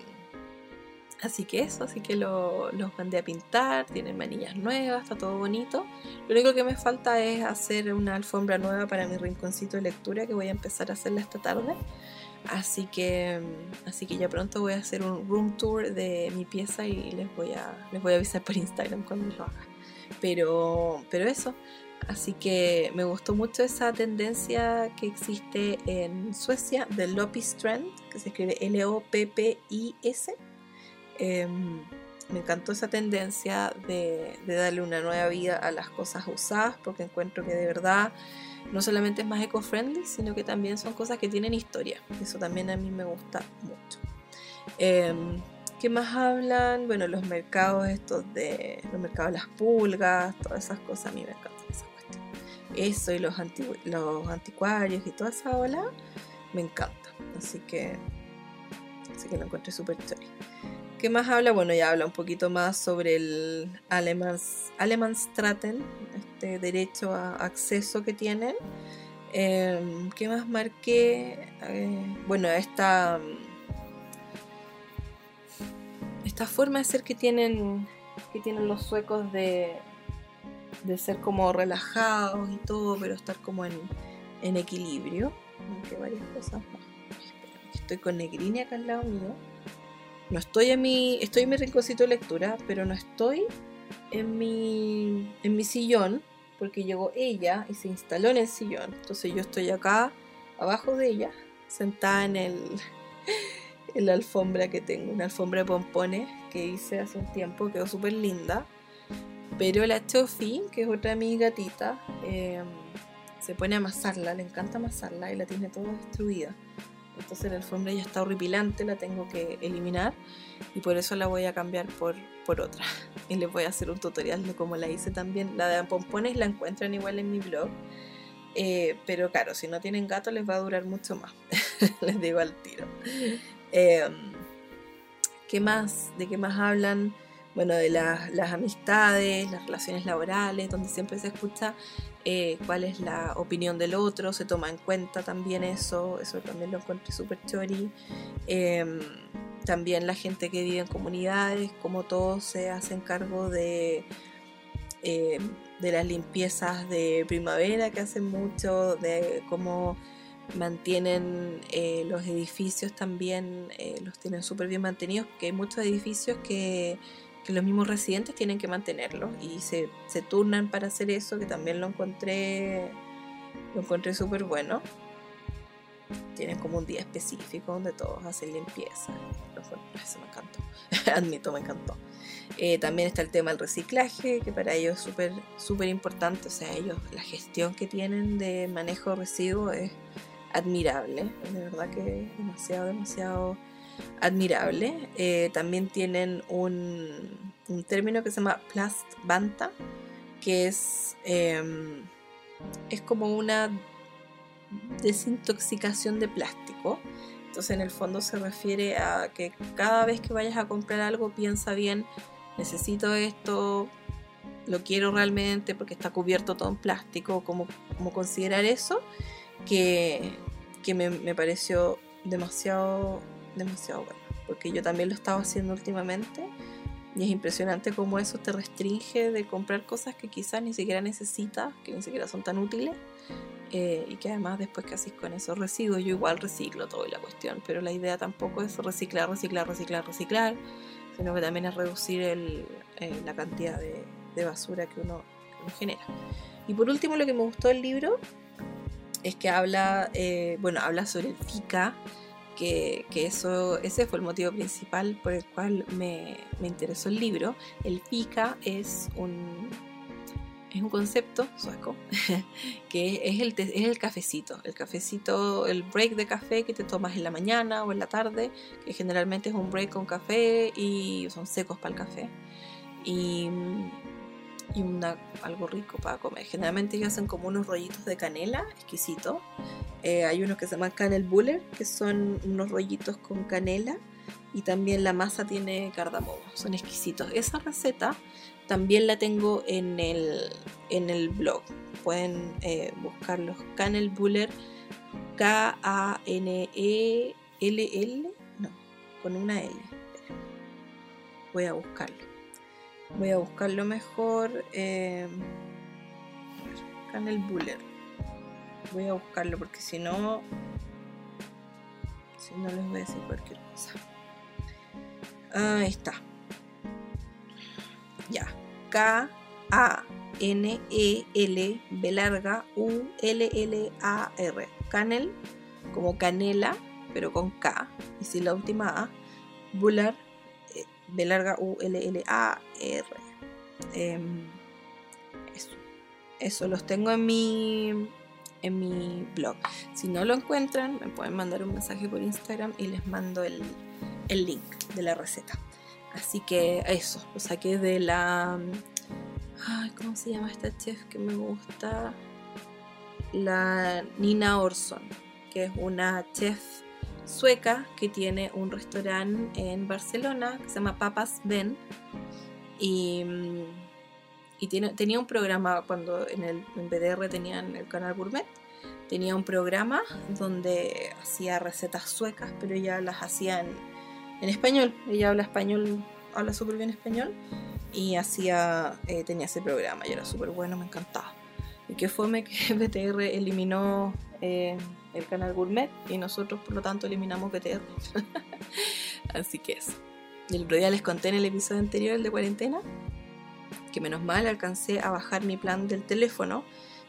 Speaker 1: Así que eso, así que los mandé a pintar, tienen manillas nuevas, está todo bonito. Lo único que me falta es hacer una alfombra nueva para mi rinconcito de lectura que voy a empezar a hacerla esta tarde. Así que, así que ya pronto voy a hacer un room tour de mi pieza y les voy a, les voy a avisar por Instagram cuando lo haga. Pero, pero eso, Así que me gustó mucho esa tendencia que existe en Suecia del Lopis Trend, que se escribe L-O-P-P-I-S. Em, me encantó esa tendencia de, darle una nueva vida a las cosas usadas porque encuentro que de verdad no solamente es más eco-friendly, sino que también son cosas que tienen historia. Eso también a mí me gusta mucho. Em, ¿Qué más hablan? Bueno, los mercados estos de. Los mercados de las pulgas, todas esas cosas. A mí me encantan esas cuestiones. Eso y los, los anticuarios y toda esa ola me encanta. Así que. Así que lo encontré súper chévere. ¿Qué más habla? Bueno, ya habla un poquito más sobre el Alemans, Alemannstraten, este derecho a acceso que tienen. Em, ¿Qué más marqué? Eh, bueno, esta, esta forma de ser que tienen, que tienen los suecos de, de ser como relajados y todo, pero estar como en, en equilibrio. Varias cosas. Estoy con Negrini acá al lado mío. No estoy en mi. Estoy en mi rinconcito de lectura, pero no estoy en mi. en mi sillón. Porque llegó ella y se instaló en el sillón. Entonces yo estoy acá, abajo de ella, sentada en el. (laughs) la alfombra que tengo. Una alfombra de pompones que hice hace un tiempo, quedó súper linda. Pero la Chofi, que es otra de mis gatitas, em, se pone a amasarla, le encanta amasarla y la tiene toda destruida. Entonces la alfombra ya está horripilante, la tengo que eliminar y por eso la voy a cambiar por, por otra. (laughs) Y les voy a hacer un tutorial de cómo la hice también. La de pompones la encuentran igual en mi blog. Eh, pero claro, si no tienen gato les va a durar mucho más. (laughs) les digo al tiro. Em, ¿Qué más? ¿De qué más hablan? Bueno, de las amistades, las relaciones laborales, donde siempre se escucha eh, cuál es la opinión del otro, se toma en cuenta también eso, eso también lo encontré súper chori. También la gente que vive en comunidades, como todos se hacen cargo de, em, de las limpiezas de primavera que hacen mucho, de cómo mantienen eh, los edificios también, eh, los tienen súper bien mantenidos, porque hay muchos edificios que que los mismos residentes tienen que mantenerlo y se, se turnan para hacer eso, que también lo encontré lo encontré súper bueno. Tienen como un día específico donde todos hacen limpieza. Eso me encantó. (laughs) Admito, me encantó. Eh, también está el tema del reciclaje, que para ellos es súper súper importante. O sea, ellos, la gestión que tienen de manejo de residuos es admirable. De verdad que es demasiado, demasiado admirable. Eh, también tienen un, término que se llama plastbanta, que es, em, es como una desintoxicación de plástico. Entonces en el fondo se refiere a que cada vez que vayas a comprar algo piensa bien, necesito esto, lo quiero realmente porque está cubierto todo en plástico, como, como considerar eso, que, me, me pareció demasiado demasiado bueno, porque yo también lo estaba haciendo últimamente y es impresionante cómo eso te restringe de comprar cosas que quizás ni siquiera necesitas, que ni siquiera son tan útiles eh, y que además después que haces con esos residuos, yo igual reciclo todo y la cuestión, pero la idea tampoco es reciclar, reciclar, reciclar, reciclar, sino que también es reducir el, eh, la cantidad de, basura que uno, genera. Y por último, lo que me gustó del libro es que habla, eh, bueno, habla sobre el FICA, que, eso, ese fue el motivo principal por el cual me, interesó el libro. El fika es un, es un concepto sueco (laughs) que es el, es el cafecito. El cafecito, el break de café que te tomas en la mañana o en la tarde, que generalmente es un break con café y son secos para el café. Y y una, algo rico para comer. Generalmente ellos hacen como unos rollitos de canela, exquisito. Eh, hay unos que se llaman canel buller, que son unos rollitos con canela. Y también la masa tiene cardamomo, son exquisitos. Esa receta también la tengo en el, en el blog. Pueden eh, buscarlos. Canel buller, K-A-N-E-L-L, no, con una L. Voy a buscarlo. Voy a buscarlo mejor. Eh, Canel Buller. Voy a buscarlo porque si no. Si no les voy a decir cualquier cosa. Ahí está. Ya. K A N E L B larga U L L A R. Canel como canela, pero con K. Y si la última A. Buller B larga U L L A R. Em, eso. Eso los tengo en mi en mi blog. Si no lo encuentran, me pueden mandar un mensaje por Instagram y les mando el, el link de la receta. Así que eso, lo saqué de la... ¿Cómo se llama esta chef que me gusta? La Nina Orson, que es una chef sueca que tiene un restaurante en Barcelona que se llama Papas Ben. Y, y tiene, tenía un programa cuando en el en BDR tenían el canal Gourmet. Tenía un programa donde hacía recetas suecas, pero ella las hacía en, español. Ella habla español, habla súper bien español. Y hacía, eh, tenía ese programa y era súper bueno, me encantaba. Y que (laughs) fue que BTR eliminó eh, el canal Gourmet y nosotros por lo tanto eliminamos BTR. (laughs) Así que eso. El otro día les conté en el episodio anterior, el de cuarentena, que menos mal alcancé a bajar mi plan del teléfono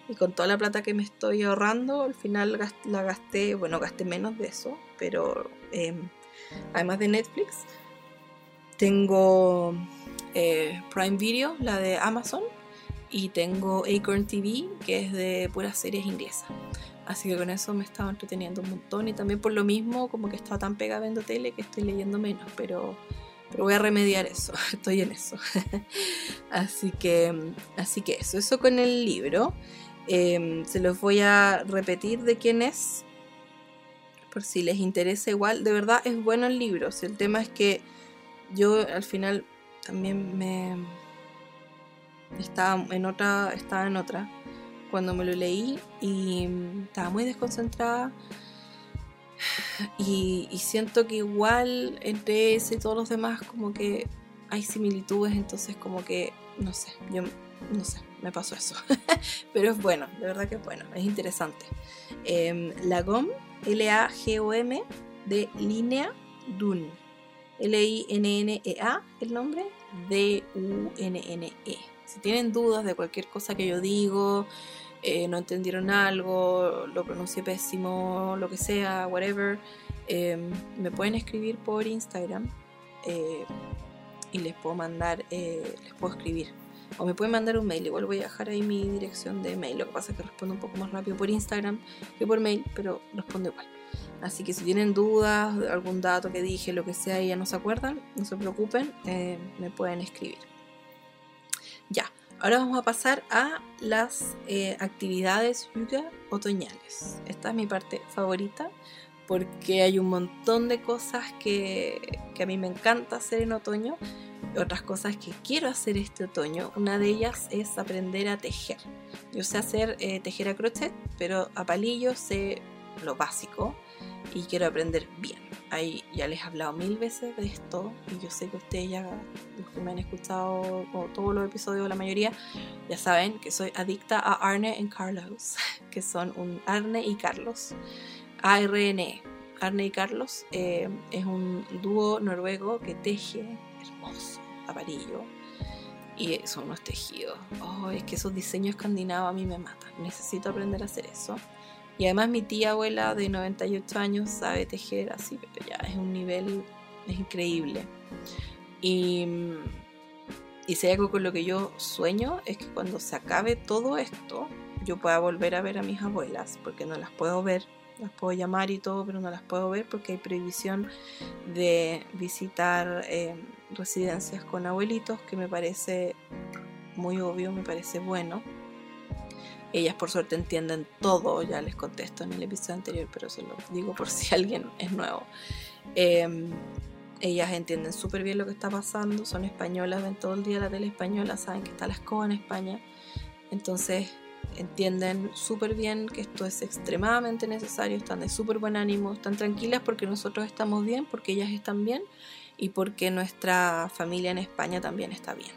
Speaker 1: y con toda la plata que me estoy ahorrando, al final la gasté, bueno, gasté menos de eso, pero eh, además de Netflix, tengo eh, Prime Video, la de Amazon, y tengo Acorn TV, que es de puras series inglesas. Así que con eso me estaba entreteniendo un montón y también por lo mismo como que estaba tan pegada viendo tele que estoy leyendo menos, pero, pero voy a remediar eso, (laughs) estoy en eso. (laughs) así, que, así que eso, eso con el libro. Em, se los voy a repetir de quién es, por si les interesa igual. De verdad es bueno el libro, el tema es que yo al final también me estaba en otra, estaba en otra cuando me lo leí y estaba muy desconcentrada y, siento que igual entre ese y todos los demás como que hay similitudes, entonces como que no sé, yo no sé, me pasó eso. (laughs) Pero es bueno, de verdad que es bueno, es interesante. Eh, Lagom, L-A-G-O-M, de Línea Dun. L-I-N-N-E-A, el nombre, D-U-N-N-E. Si tienen dudas de cualquier cosa que yo digo, eh, no entendieron algo, lo pronuncié pésimo, lo que sea, whatever, em, me pueden escribir por Instagram eh, y les puedo mandar, eh, les puedo escribir. O me pueden mandar un mail, igual voy a dejar ahí mi dirección de mail. Lo que pasa es que respondo un poco más rápido por Instagram que por mail, pero respondo igual. Así que si tienen dudas, algún dato que dije, lo que sea, y ya no se acuerdan, no se preocupen, eh, me pueden escribir. Ya, ahora vamos a pasar a las eh, actividades yoga otoñales. Esta es mi parte favorita porque hay un montón de cosas que, que a mí me encanta hacer en otoño otras cosas que quiero hacer este otoño. Una de ellas es aprender a tejer. Yo sé hacer eh, tejer a crochet, pero a palillos sé lo básico y quiero aprender bien. Ahí ya les he hablado mil veces de esto y yo sé que ustedes ya, los que me han escuchado todos los episodios, la mayoría, ya saben que soy adicta a Arne y Carlos, (laughs) que son un Arne y Carlos. A-R-N-E. Arne y Carlos eh, es un dúo noruego que teje hermoso, amarillo. Y son unos tejidos. Oh, es que esos diseños escandinavos a mí me matan. Necesito aprender a hacer eso. Y además mi tía abuela de 98 años sabe tejer así, pero ya es un nivel, es increíble. Y, y si hay algo con lo que yo sueño es que cuando se acabe todo esto, yo pueda volver a ver a mis abuelas, porque no las puedo ver, las puedo llamar y todo, pero no las puedo ver porque hay prohibición de visitar eh, residencias con abuelitos, que me parece muy obvio, me parece bueno. Ellas por suerte entienden todo, ya les contesto en el episodio anterior, pero se lo digo por si (laughs) alguien es nuevo. Em, ellas entienden súper bien lo que está pasando, son españolas, ven todo el día la tele española, saben que está la escoba en España, entonces entienden súper bien que esto es extremadamente necesario, están de súper buen ánimo, están tranquilas porque nosotros estamos bien, porque ellas están bien y porque nuestra familia en España también está bien.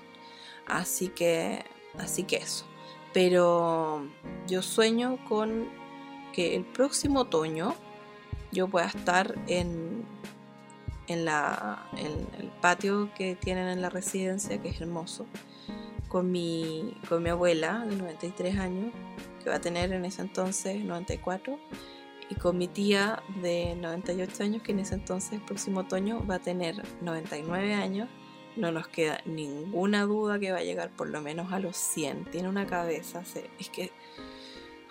Speaker 1: Así que, así que eso pero yo sueño con que el próximo otoño yo pueda estar en, en, la, en el patio que tienen en la residencia, que es hermoso, con mi, con mi abuela de 93 años, que va a tener en ese entonces 94, y con mi tía de 98 años, que en ese entonces, el próximo otoño, va a tener 99 años no nos queda ninguna duda que va a llegar por lo menos a los 100. Tiene una cabeza, es que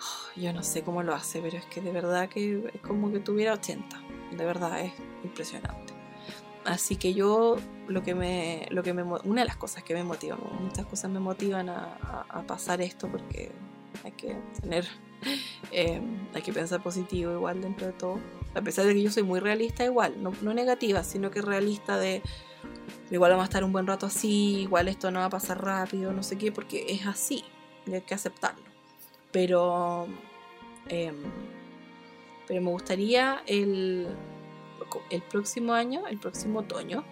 Speaker 1: oh, yo no sé cómo lo hace, pero es que de verdad que es como que tuviera 80. De verdad es impresionante. así que yo lo que me, lo que me, una de las cosas que me motivan, muchas cosas me motivan a, a, pasar esto porque hay que tener, (laughs) eh, hay que pensar positivo igual dentro de todo. A pesar de que yo soy muy realista igual, no, no negativa, sino que realista de igual vamos a estar un buen rato así, igual esto no va a pasar rápido, no sé qué, porque es así, y hay que aceptarlo. Pero, em, pero me gustaría el, el próximo año, el próximo otoño,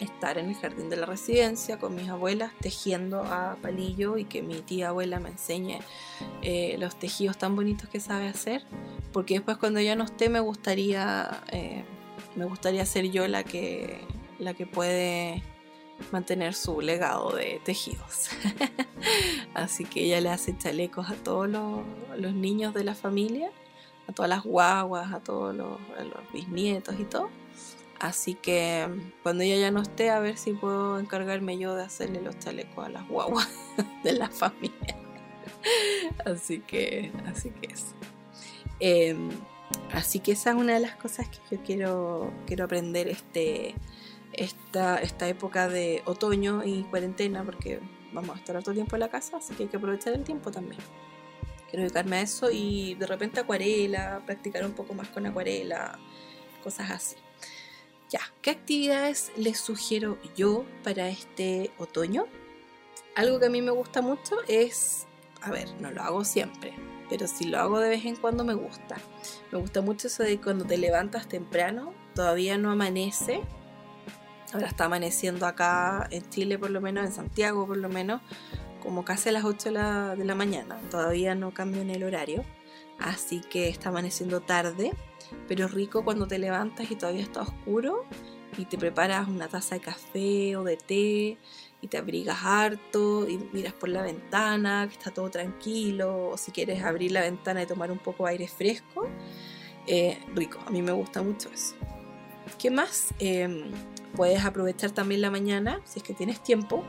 Speaker 1: estar en el jardín de la residencia con mis abuelas tejiendo a palillo y que mi tía abuela me enseñe eh, los tejidos tan bonitos que sabe hacer porque después cuando ya no esté me gustaría eh, me gustaría ser yo la que la que puede mantener su legado de tejidos. (laughs) Así que ella le hace chalecos a todos los, niños de la familia, a todas las guaguas, a todos los, bisnietos y todo. Así que cuando ella ya no esté, a ver si puedo encargarme yo de hacerle los chalecos a las guaguas (laughs) de la familia. Así que, así que eso. Em, así que esa es una de las cosas que yo quiero, quiero aprender este, esta, esta época de otoño y cuarentena, porque vamos a estar todo el tiempo en la casa, así que hay que aprovechar el tiempo también. Quiero dedicarme a eso y de repente acuarela, practicar un poco más con acuarela, cosas así. Ya, ¿qué actividades les sugiero yo para este otoño? Algo que a mí me gusta mucho es, a ver, no lo hago siempre, pero si lo hago de vez en cuando me gusta. Me gusta mucho eso de cuando te levantas temprano, todavía no amanece Ahora está amaneciendo acá en Chile, por lo menos, en Santiago, por lo menos, como casi a las 8 de la, mañana. Todavía no cambio en el horario, así que está amaneciendo tarde, pero rico cuando te levantas y todavía está oscuro y te preparas una taza de café o de té y te abrigas harto y miras por la ventana, que está todo tranquilo, o si quieres abrir la ventana y tomar un poco de aire fresco, eh, rico, a mí me gusta mucho eso. ¿Qué más? Em, puedes aprovechar también la mañana, si es que tienes tiempo,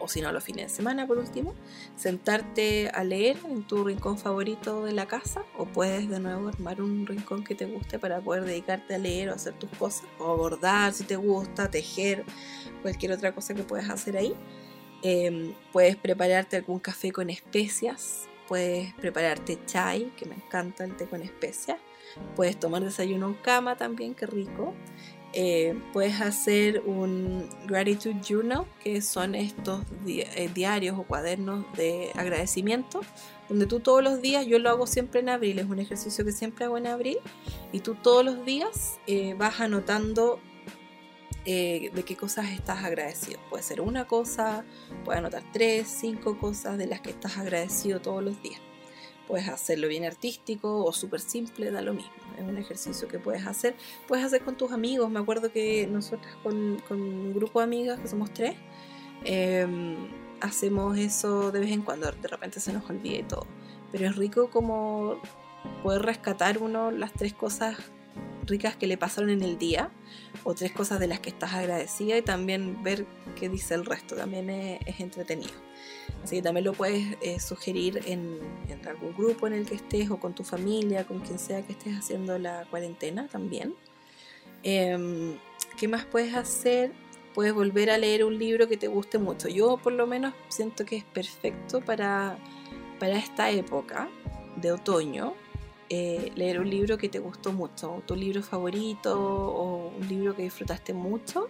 Speaker 1: o si no los fines de semana por último, sentarte a leer en tu rincón favorito de la casa, o puedes de nuevo armar un rincón que te guste para poder dedicarte a leer o hacer tus cosas, o bordar si te gusta, tejer, cualquier otra cosa que puedas hacer ahí. Em, puedes prepararte algún café con especias, puedes prepararte chai, que me encanta el té con especias, puedes tomar desayuno en cama también, qué rico. Eh, puedes hacer un gratitude journal, que son estos eh, diarios o cuadernos de agradecimiento, donde tú todos los días, yo lo hago siempre en abril, es un ejercicio que siempre hago en abril, y tú todos los días eh, vas anotando de qué cosas estás agradecido. Puede ser una cosa, puedes anotar tres, cinco cosas de las que estás agradecido todos los días. Puedes hacerlo bien artístico o súper simple, da lo mismo. Es un ejercicio que puedes hacer. Puedes hacer con tus amigos. Me acuerdo que nosotras con, un grupo de amigas, que somos tres, em, hacemos eso de vez en cuando. De repente se nos olvida todo. Pero es rico como poder rescatar uno las tres cosas ricas que le pasaron en el día o tres cosas de las que estás agradecida y también ver qué dice el resto. También es entretenido. Así que también lo puedes eh, sugerir en, algún grupo en el que estés o con tu familia, con quien sea que estés haciendo la cuarentena también. Em, ¿Qué más puedes hacer? Puedes volver a leer un libro que te guste mucho. Yo por lo menos siento que es perfecto para, para esta época de otoño. Eh, leer un libro que te gustó mucho, tu libro favorito o un libro que disfrutaste mucho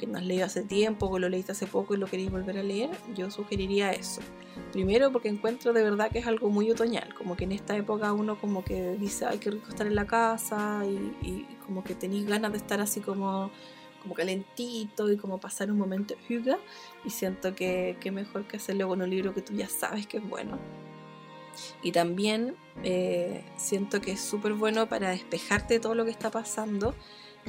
Speaker 1: que no has leído hace tiempo, que lo leíste hace poco y lo queréis volver a leer, yo sugeriría eso. Primero porque encuentro de verdad que es algo muy otoñal, como que en esta época uno como que dice, ay, qué rico estar en la casa y, como que tenéis ganas de estar así como, como calentito y como pasar un momento de y siento que, que mejor que hacerlo con un libro que tú ya sabes que es bueno. Y también eh, siento que es súper bueno para despejarte de todo lo que está pasando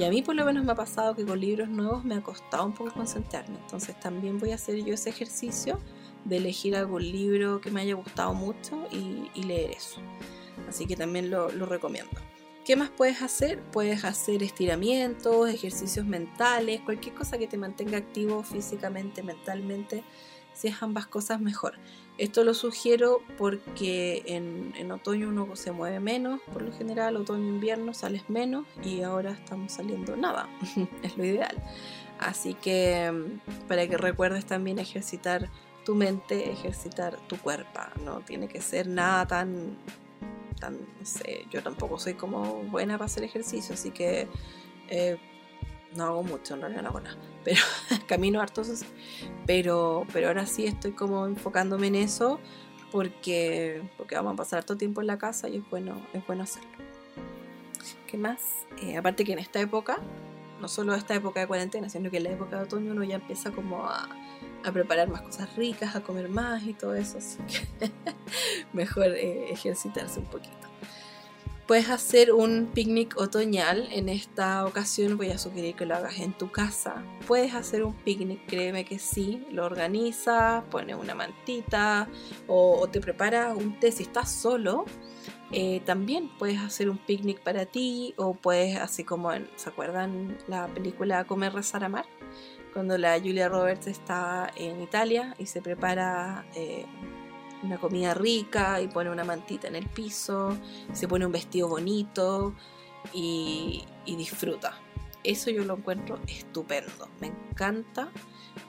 Speaker 1: y a mí por lo menos me ha pasado que con libros nuevos me ha costado un poco concentrarme. Entonces también voy a hacer yo ese ejercicio de elegir algún libro que me haya gustado mucho y, leer eso. Así que también lo, lo, recomiendo. ¿Qué más puedes hacer? Puedes hacer estiramientos, ejercicios mentales, cualquier cosa que te mantenga activo físicamente, mentalmente. Si es ambas cosas, mejor. Esto lo sugiero porque en, en otoño uno se mueve menos, por lo general, otoño-invierno sales menos y ahora estamos saliendo nada, (laughs) es lo ideal. Así que mm, para que recuerdes también ejercitar tu mente, ejercitar tu cuerpo, no tiene que ser nada tan, tan, no sé, yo tampoco soy como buena para hacer ejercicio, así que eh, no hago mucho, no hago nada, pero (laughs) camino harto, pero, pero ahora sí estoy como enfocándome en eso porque, porque vamos a pasar harto tiempo en la casa y es bueno, es bueno hacerlo. ¿Qué más? Eh, aparte que en esta época, no solo esta época de cuarentena, sino que en la época de otoño uno ya empieza como a, a preparar más cosas ricas, a comer más y todo eso, así que (laughs) mejor eh, ejercitarse un poquito. Puedes hacer un picnic otoñal. En esta ocasión voy a sugerir que lo hagas en tu casa. Puedes hacer un picnic, créeme que sí. Lo organizas, pones una mantita o, te preparas un té si estás solo. Eh, también puedes hacer un picnic para ti o puedes, así como en, ¿se acuerdan la película Comer, Rezar, Amar? Cuando la Julia Roberts está en Italia y se prepara eh, una comida rica y pone una mantita en el piso, se pone un vestido bonito y, disfruta. Eso yo lo encuentro estupendo, me encanta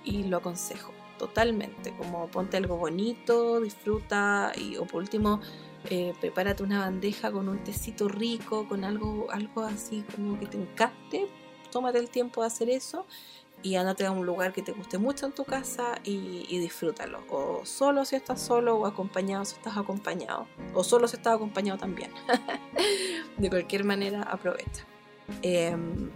Speaker 1: y lo aconsejo totalmente. Como ponte algo bonito, disfruta y o por último eh, prepárate una bandeja con un tecito rico, con algo, algo así como que te encante. Tómate el tiempo de hacer eso y andate a un lugar que te guste mucho en tu casa y, disfrútalo. O solo si estás solo o acompañado si estás acompañado. O solo si estás acompañado también. (laughs) de cualquier manera, aprovecha. Em,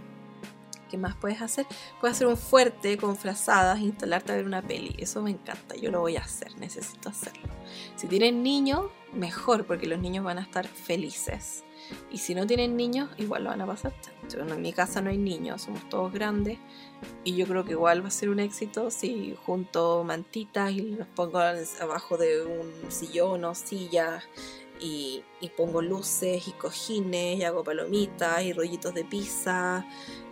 Speaker 1: ¿Qué más puedes hacer? Puedes hacer un fuerte con frazadas, instalarte a ver una peli. Eso me encanta, yo lo voy a hacer, necesito hacerlo. Si tienen niños, mejor, porque los niños van a estar felices. Y si no tienen niños, igual lo van a pasar En mi casa no hay niños, somos todos grandes. Y yo creo que igual va a ser un éxito si junto mantitas y los pongo abajo de un sillón o silla y, pongo luces y cojines y hago palomitas y rollitos de pizza,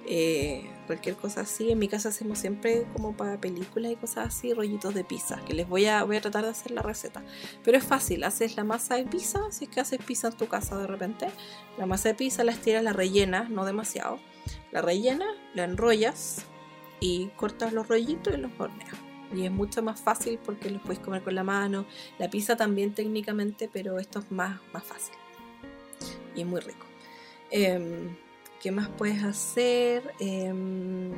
Speaker 1: eh, cualquier cosa así. En mi casa hacemos siempre como para películas y cosas así, rollitos de pizza, que les voy a, voy a tratar de hacer la receta. Pero es fácil, haces la masa de pizza, si es que haces pizza en tu casa de repente, la masa de pizza la estiras, la rellenas, no demasiado. La rellenas, la enrollas y cortas los rollitos y los horneas y es mucho más fácil porque los puedes comer con la mano. La pizza también técnicamente, pero esto es más, más fácil y es muy rico. Em, ¿Qué más puedes hacer? Em,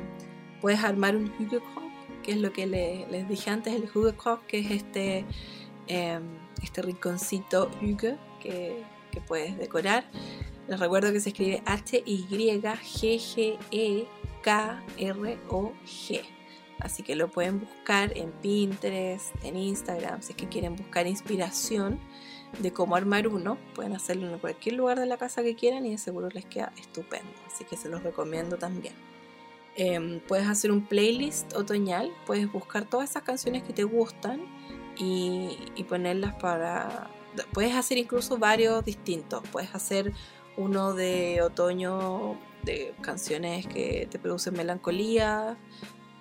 Speaker 1: puedes armar un Hugelkopf, que es lo que les dije antes, el Hugelkopf, que es este, em, este rinconcito que, que puedes decorar. Les recuerdo que se escribe H-Y-G-G-E-K-R-O-G. Así que lo pueden buscar en Pinterest, en Instagram, si es que quieren buscar inspiración de cómo armar uno. Pueden hacerlo en cualquier lugar de la casa que quieran y de seguro les queda estupendo. Así que se los recomiendo también. Em, puedes hacer un playlist otoñal, puedes buscar todas esas canciones que te gustan y ponerlas para... Puedes hacer incluso varios distintos. Puedes hacer uno de otoño de canciones que te producen melancolía,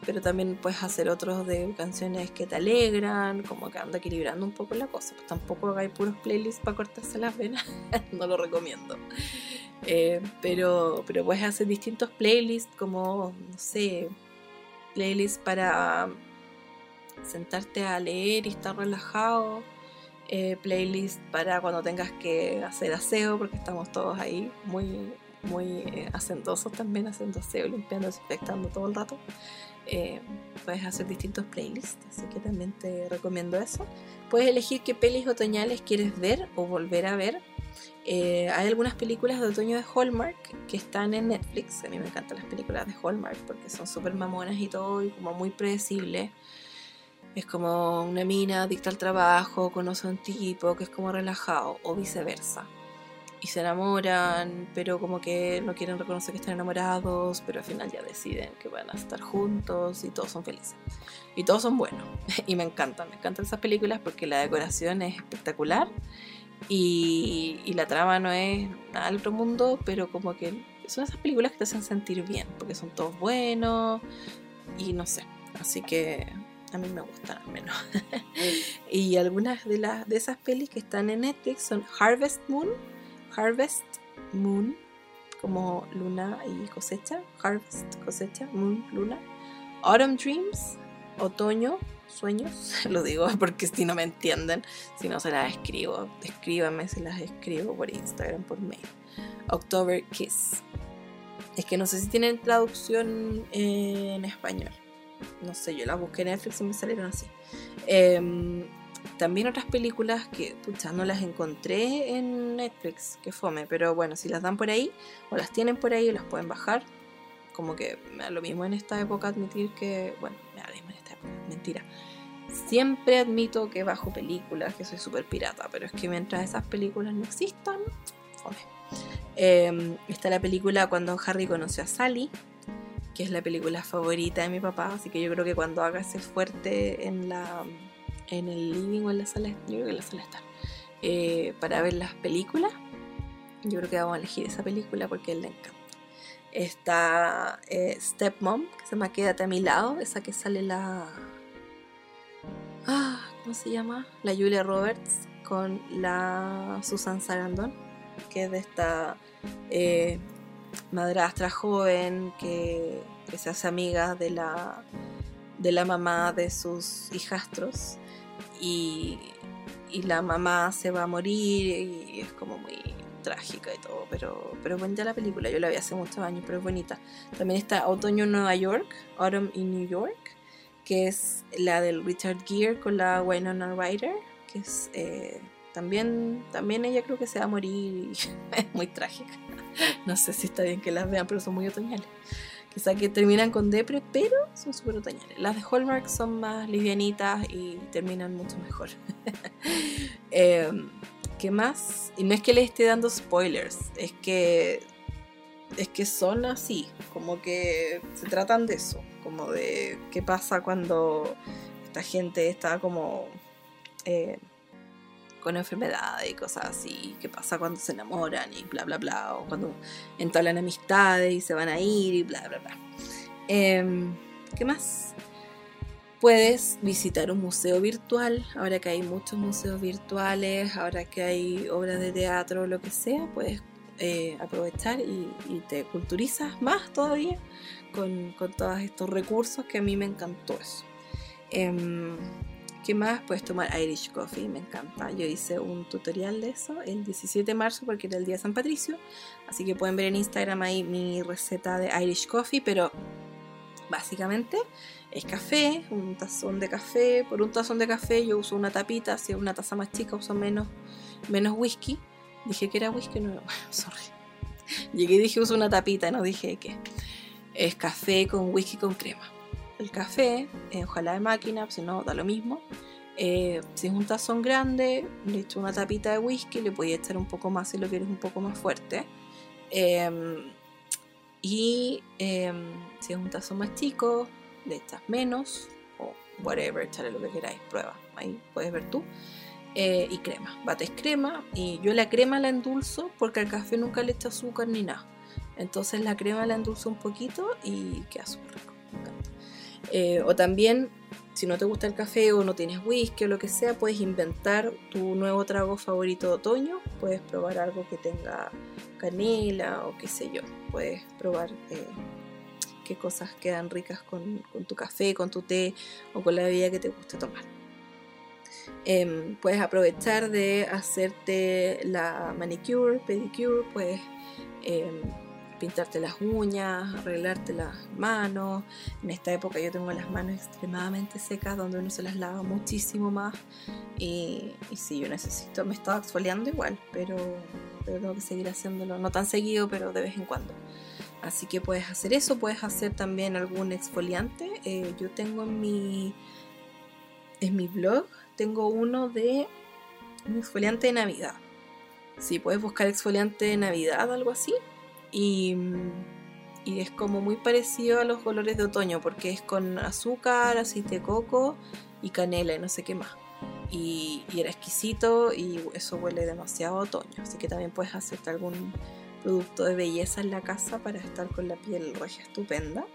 Speaker 1: pero también puedes hacer otros de canciones que te alegran, como que anda equilibrando un poco la cosa. Pues tampoco hagáis puros playlists para cortarse las venas, (laughs) no lo recomiendo. Eh, pero, pero puedes hacer distintos playlists, como, no sé, playlists para sentarte a leer y estar relajado. Eh, playlists para cuando tengas que hacer aseo, porque estamos todos ahí muy, muy eh, acentosos también, haciendo aseo, limpiando, desinfectando todo el rato. Eh, puedes hacer distintos playlists, así que también te recomiendo eso. Puedes elegir qué pelis otoñales quieres ver o volver a ver. Eh, hay algunas películas de otoño de Hallmark que están en Netflix. A mí me encantan las películas de Hallmark porque son súper mamonas y todo y como muy predecibles. Es como una mina dicta el trabajo, conoce a un tipo que es como relajado o viceversa y se enamoran, pero como que no quieren reconocer que están enamorados, pero al final ya deciden que van a estar juntos y todos son felices. Y todos son buenos. (laughs) Y me encantan, me encantan esas películas porque la decoración es espectacular y, y la trama no es nada del otro mundo, pero como que son esas películas que te hacen sentir bien, porque son todos buenos y no sé. Así que A mí me gustan al menos. (laughs) y algunas de, las, de esas pelis que están en Netflix son Harvest Moon, Harvest Moon, como luna y cosecha, Harvest, cosecha, Moon, luna, Autumn Dreams, otoño, sueños, (laughs) lo digo porque si no me entienden, si no se las escribo, escríbanme si las escribo por Instagram, por mail. October Kiss. Es que no sé si tienen traducción en español. No sé, yo las busqué en Netflix y me salieron así. Em, también otras películas que, pucha, no las encontré en Netflix, que fome, pero bueno, si las dan por ahí, o las tienen por ahí, las pueden bajar. Como que me da lo mismo en esta época admitir que, bueno, me da lo mismo en esta época, mentira. Siempre admito que bajo películas, que soy súper pirata, pero es que mientras esas películas no existan, fome. Em, está la película Cuando Harry conoció a Sally, que es la película favorita de mi papá, así que yo creo que cuando haga ese fuerte en la en el living o en la sala, yo creo que en la sala está, eh, para ver las películas, yo creo que vamos a elegir esa película porque él le encanta. Está eh, Stepmom, que se llama Quédate a mi lado, esa que sale la... Ah, ¿Cómo se llama? La Julia Roberts con la Susan Sarandon, que es de esta eh, madrastra joven que, se hace amiga de la, de la mamá de sus hijastros y, la mamá se va a morir y es como muy trágica y todo, pero, pero bonita la película, yo la vi hace muchos años, pero es bonita. También está Otoño en Nueva York, Autumn in New York, que es la del Richard Gere con la Winona Ryder, que es eh, también, también ella creo que se va a morir y (laughs) es muy trágica. (laughs) No sé si está bien que las vean, pero son muy otoñales. Quizá que terminan con depre, pero son súper otoñales. Las de Hallmark son más livianitas y terminan mucho mejor. (laughs) Em, ¿Qué más? Y no es que les esté dando spoilers, es que es que son así, como que se tratan de eso, como de qué pasa cuando esta gente está como eh, con enfermedades y cosas así, qué pasa cuando se enamoran y bla bla bla, o cuando entablan amistades y se van a ir y bla bla bla. Em, ¿Qué más? Puedes visitar un museo virtual, ahora que hay muchos museos virtuales, ahora que hay obras de teatro, lo que sea, puedes eh, aprovechar y, te culturizas más todavía con, con, todos estos recursos que a mí me encantó eso. Em, ¿Qué más? Puedes tomar Irish Coffee, me encanta. Yo hice un tutorial de eso el 17 de marzo porque era el día de San Patricio. Así que pueden ver en Instagram ahí mi receta de Irish Coffee, pero básicamente es café, un tazón de café. Por un tazón de café yo uso una tapita, si es una taza más chica uso menos, menos whisky. Dije que era whisky, no, bueno, (laughs) sorry. Llegué y dije uso una tapita, no dije qué. Es café con whisky con crema el café, eh, ojalá de máquina, si no, da lo mismo. Eh, si es un tazón grande, le echo una tapita de whisky, le podía echar un poco más si lo quieres un poco más fuerte. Em, y em, si es un tazón más chico, le echas menos, o whatever, echarle lo que queráis, prueba, ahí puedes ver tú. Eh, y crema, bates crema, y yo la crema la endulzo porque al café nunca le echo azúcar ni nada. Entonces la crema la endulzo un poquito y queda súper rico. Eh, o también, si no te gusta el café o no tienes whisky o lo que sea, puedes inventar tu nuevo trago favorito de otoño. Puedes probar algo que tenga canela o qué sé yo. Puedes probar eh, qué cosas quedan ricas con, tu café, con tu té o con la bebida que te guste tomar. Em, puedes aprovechar de hacerte la manicure, pedicure, puedes em, pintarte las uñas, arreglarte las manos. En esta época yo tengo las manos extremadamente secas donde uno se las lava muchísimo más. Y, y sí, yo necesito, me estaba exfoliando igual, pero, tengo que seguir haciéndolo, no tan seguido, pero de vez en cuando. Así que puedes hacer eso, puedes hacer también algún exfoliante. Eh, yo tengo en mi, en mi blog, tengo uno de un exfoliante de Navidad. Si puedes buscar exfoliante de Navidad, algo así, y, es como muy parecido a los colores de otoño porque es con azúcar, aceite de coco y canela y no sé qué más. Y, era exquisito y eso huele demasiado otoño. Así que también puedes hacerte algún producto de belleza en la casa para estar con la piel regia estupenda.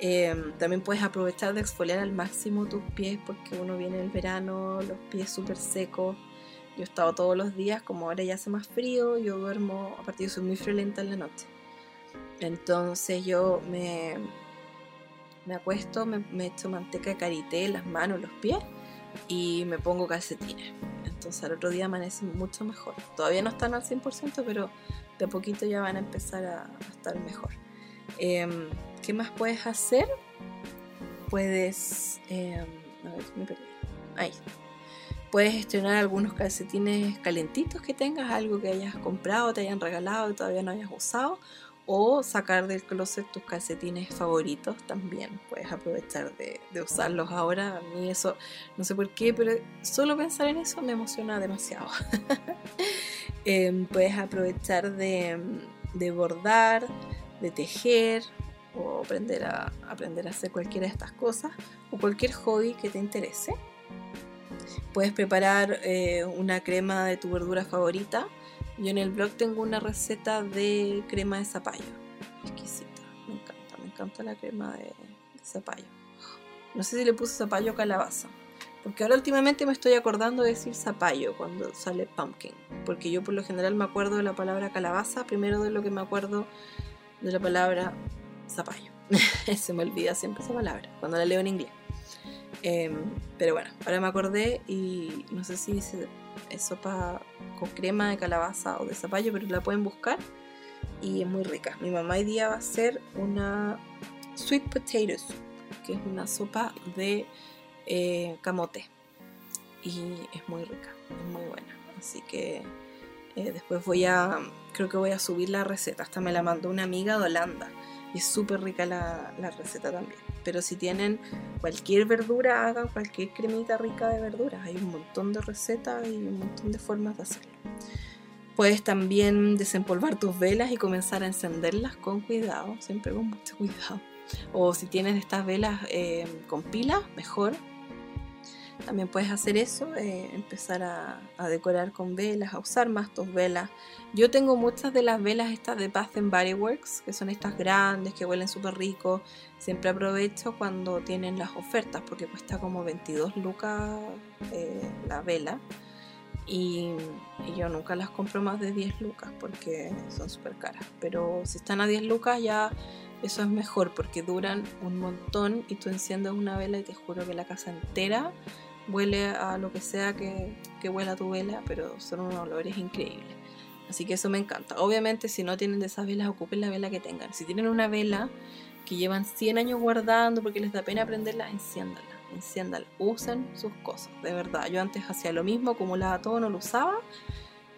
Speaker 1: Em, también puedes aprovechar de exfoliar al máximo tus pies porque uno viene el verano, los pies súper secos. Yo he estado todos los días, como ahora ya hace más frío, yo duermo, a partir de soy muy friolenta en la noche. Entonces yo me, me acuesto, me, me echo manteca de karité en las manos, los pies y me pongo calcetines. Entonces al otro día amanece mucho mejor. Todavía no están al 100%, pero de a poquito ya van a empezar a, estar mejor. Em, ¿Qué más puedes hacer? Puedes... Ahí. Puedes estrenar algunos calcetines calentitos que tengas, algo que hayas comprado, te hayan regalado y todavía no hayas usado o sacar del closet tus calcetines favoritos también. Puedes aprovechar de, usarlos ahora. A mí eso, no sé por qué, pero solo pensar en eso me emociona demasiado. (laughs) Em, puedes aprovechar de, bordar, de tejer o aprender a, aprender a hacer cualquiera de estas cosas o cualquier hobby que te interese. Puedes preparar eh, una crema de tu verdura favorita yo en el blog tengo una receta de crema de zapallo. Exquisita. Me encanta, me encanta la crema de, zapallo. No sé si le puse zapallo o calabaza. Porque ahora últimamente me estoy acordando de decir zapallo cuando sale pumpkin. Porque yo por lo general me acuerdo de la palabra calabaza primero de lo que me acuerdo de la palabra zapallo. (laughs) Se me olvida siempre esa palabra cuando la leo en inglés. Em, pero bueno, ahora me acordé y no sé si dice es sopa con crema de calabaza o de zapallo, pero la pueden buscar y es muy rica. Mi mamá hoy día va a hacer una sweet potato soup, que es una sopa de eh, camote y es muy rica, es muy buena. Así que eh, después voy a, creo que voy a subir la receta. Hasta me la mandó una amiga de Holanda y es súper rica la, la receta también. Pero si tienen cualquier verdura, hagan cualquier cremita rica de verduras. Hay un montón de recetas y un montón de formas de hacerlo. Puedes también desempolvar tus velas y comenzar a encenderlas con cuidado, siempre con mucho cuidado. O si tienes estas velas eh, con pila, mejor, también puedes hacer eso, eh, empezar a, decorar con velas, a usar más tus velas. Yo tengo muchas de las velas estas de Bath and Body Works, que son estas grandes, que huelen súper rico. Siempre aprovecho cuando tienen las ofertas, porque cuesta como 22 lucas eh, la vela. Y, y, yo nunca las compro más de 10 lucas porque son súper caras. Pero si están a 10 lucas ya eso es mejor porque duran un montón y tú enciendes una vela y te juro que la casa entera huele a lo que sea que, que huela tu vela, pero son unos olores increíbles. Así que eso me encanta. Obviamente, si no tienen de esas velas, ocupen la vela que tengan. Si tienen una vela que llevan 100 años guardando porque les da pena prenderla, enciéndala, enciéndala. Usen sus cosas, de verdad. Yo antes hacía lo mismo, acumulaba todo, no lo usaba.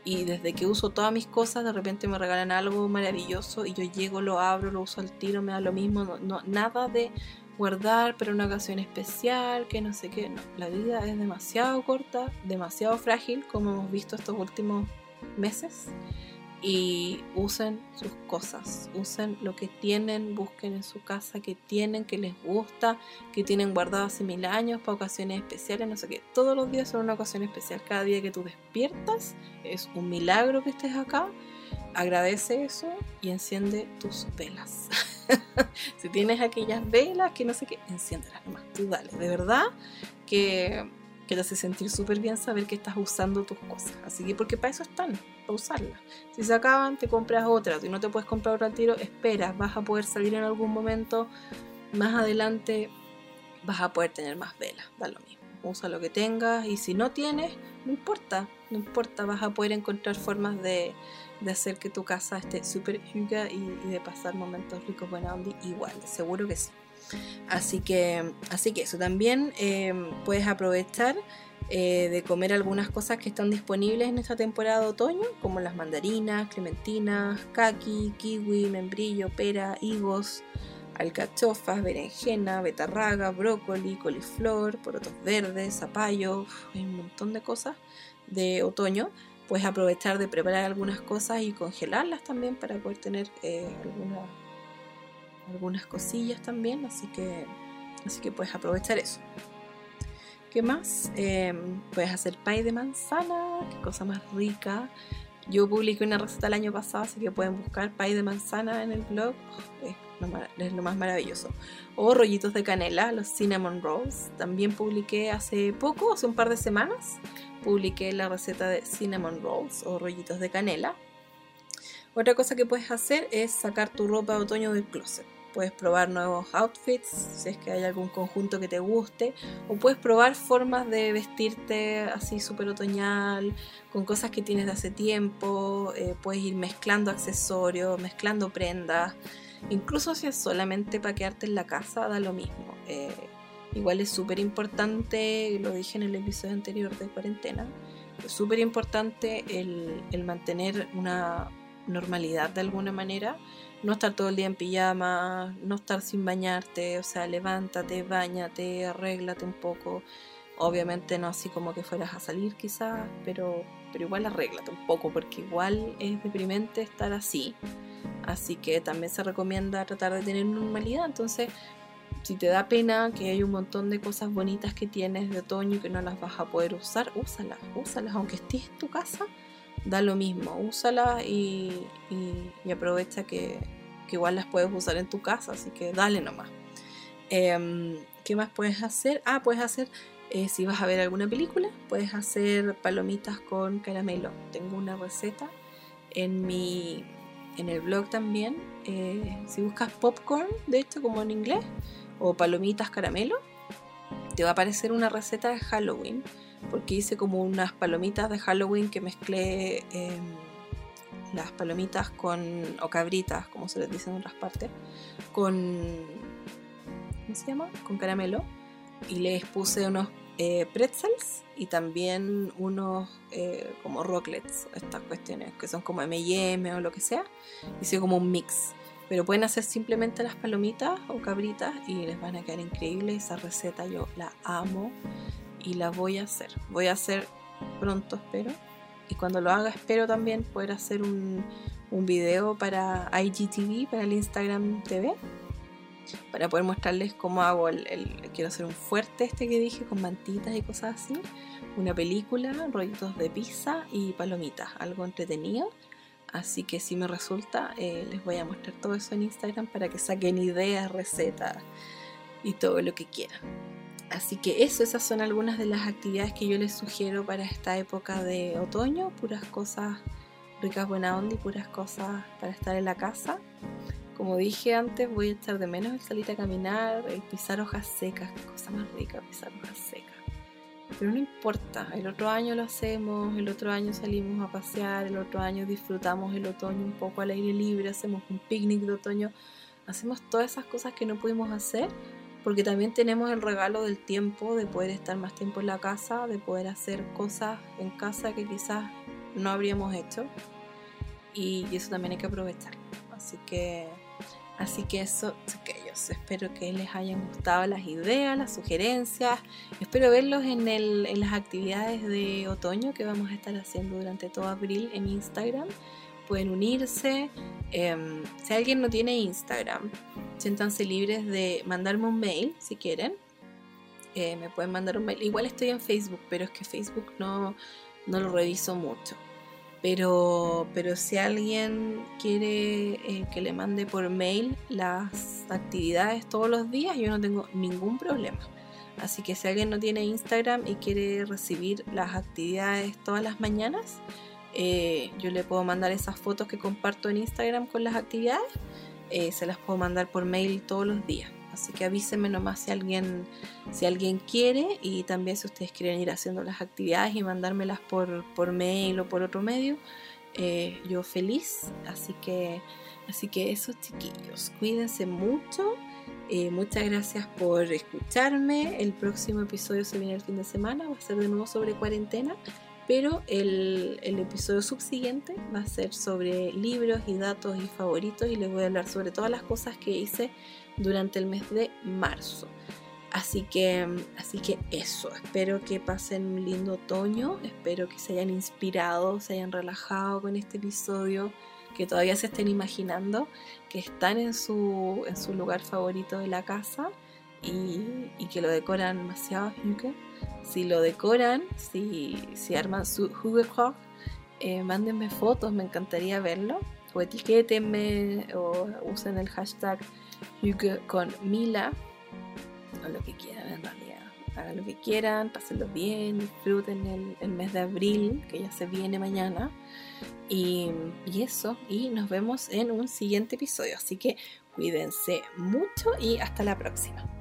Speaker 1: Y desde que uso todas mis cosas, de repente me regalan algo maravilloso y yo llego, lo abro, lo uso al tiro, me da lo mismo. no nada de guardar para una ocasión especial, que no sé qué. No, la vida es demasiado corta, demasiado frágil, como hemos visto estos últimos meses. Y usen sus cosas, usen lo que tienen, busquen en su casa que tienen, que les gusta, que tienen guardado hace mil años para ocasiones especiales, no sé qué. Todos los días son una ocasión especial. Cada día que tú despiertas es un milagro que estés acá. Agradece eso y enciende tus velas. (laughs) si tienes aquellas velas que no sé qué, enciéndelas nomás, tú dale. De verdad que, que te hace sentir súper bien saber que estás usando tus cosas. Así que, porque para eso están, para usarlas. Si se acaban, te compras otra. Si no te puedes comprar otra tiro, esperas, vas a poder salir en algún momento. Más adelante vas a poder tener más velas, da lo mismo. Usa lo que tengas y si no tienes, no importa, no importa, vas a poder encontrar formas de, de hacer que tu casa esté súper yuga y, de pasar momentos ricos, buena onda, igual, seguro que sí. Así que, así que eso también em, puedes aprovechar eh, de comer algunas cosas que están disponibles en esta temporada de otoño, como las mandarinas, clementinas, kaki, kiwi, membrillo, pera, higos, alcachofas, berenjena, betarraga, brócoli, coliflor, porotos verdes, zapallo, hay un montón de cosas de otoño puedes aprovechar de preparar algunas cosas y congelarlas también para poder tener eh, algunas cosillas también, así que, así que puedes aprovechar eso. ¿Qué más? Em, puedes hacer pie de manzana, qué cosa más rica. Yo publiqué una receta el año pasado, así que pueden buscar pay de manzana en el blog. Es lo, es lo más maravilloso. O rollitos de canela, los cinnamon rolls. También publiqué hace poco, hace un par de semanas, publiqué la receta de cinnamon rolls o rollitos de canela. Otra cosa que puedes hacer es sacar tu ropa de otoño del closet puedes probar nuevos outfits, si es que hay algún conjunto que te guste, o puedes probar formas de vestirte así súper otoñal, con cosas que tienes de hace tiempo, eh, puedes ir mezclando accesorios, mezclando prendas, incluso si es solamente para quedarte en la casa, da lo mismo. Eh, igual es súper importante, lo dije en el episodio anterior de cuarentena, es súper importante el, el mantener una normalidad de alguna manera no estar todo el día en pijama, no estar sin bañarte, o sea, levántate, bañate, arréglate un poco. Obviamente no así como que fueras a salir quizás, pero, pero igual arréglate un poco, porque igual es deprimente estar así. Así que también se recomienda tratar de tener normalidad. Entonces, si te da pena que hay un montón de cosas bonitas que tienes de otoño y que no las vas a poder usar, úsalas, úsalas, aunque estés en tu casa da lo mismo, úsala y, aprovecha que, igual las puedes usar en tu casa, así que dale nomás. Em, ¿Qué más puedes hacer? Ah, puedes hacer, eh, si vas a ver alguna película, puedes hacer palomitas con caramelo. Tengo una receta en mi en el blog también. Eh, si buscas popcorn, de hecho, como en inglés, o palomitas caramelo, te va a aparecer una receta de Halloween porque hice como unas palomitas de Halloween que mezclé em, las palomitas con, o cabritas, como se les dice en otras partes, con, ¿cómo se llama? Con caramelo. Y les puse unos eh, pretzels y también unos eh, como rocklets, estas cuestiones que son como M&M o lo que sea. Hice como un mix. Pero pueden hacer simplemente las palomitas o cabritas y les van a quedar increíbles. Esa receta yo la amo y la voy a hacer. Voy a hacer pronto, espero. Y cuando lo haga, espero también poder hacer un, un video para IGTV, para el Instagram TV, para poder mostrarles cómo hago el, Quiero hacer un fuerte este que dije, con mantitas y cosas así. Una película, rollitos de pizza y palomitas, algo entretenido. Así que si me resulta, eh, les voy a mostrar todo eso en Instagram para que saquen ideas, recetas y todo lo que quieran. Así que eso, esas son algunas de las actividades que yo les sugiero para esta época de otoño, puras cosas ricas, buena onda y puras cosas para estar en la casa. Como dije antes, voy a echar de menos el salir a caminar, el pisar hojas secas, qué cosa más rica pisar hojas secas. Pero no importa, el otro año lo hacemos, el otro año salimos a pasear, el otro año disfrutamos el otoño un poco al aire libre, hacemos un picnic de otoño, hacemos todas esas cosas que no pudimos hacer porque también tenemos el regalo del tiempo, de poder estar más tiempo en la casa, de poder hacer cosas en casa que quizás no habríamos hecho. Y eso también hay que aprovechar. Así que, así que eso, chiquillos, espero que les hayan gustado las ideas, las sugerencias. Espero verlos en, el, en las actividades de otoño que vamos a estar haciendo durante todo abril en Instagram pueden unirse. Em, si alguien no tiene Instagram, siéntanse libres de mandarme un mail si quieren. Eh, me pueden mandar un mail. Igual estoy en Facebook, pero es que Facebook no, no lo reviso mucho. Pero, pero si alguien quiere eh, que le mande por mail las actividades todos los días, yo no tengo ningún problema. Así que si alguien no tiene Instagram y quiere recibir las actividades todas las mañanas, eh, yo le puedo mandar esas fotos que comparto en Instagram con las actividades, eh, se las puedo mandar por mail todos los días. Así que avísenme nomás si alguien, si alguien quiere y también si ustedes quieren ir haciendo las actividades y mandármelas por, por mail o por otro medio, eh, yo feliz. Así que, así que esos chiquillos, cuídense mucho. muchas gracias por escucharme. El próximo episodio se viene el fin de semana, va a ser de nuevo sobre cuarentena pero el, episodio subsiguiente va a ser sobre libros y datos y favoritos y les voy a hablar sobre todas las cosas que hice durante el mes de marzo. Así que, así que eso, espero que pasen un lindo otoño, espero que se hayan inspirado, se hayan relajado con este episodio, que todavía se estén imaginando que están en su, lugar favorito de la casa y, que lo decoran demasiado si lo decoran, si, si arman su Hugekog eh, mándenme fotos, me encantaría verlo. O etiquétenme o usen el hashtag con Mila o lo que quieran en realidad. Hagan lo que quieran, pásenlo bien, disfruten el, el mes de abril, que ya se viene mañana. Y, y eso, y nos vemos en un siguiente episodio. Así que cuídense mucho y hasta la próxima.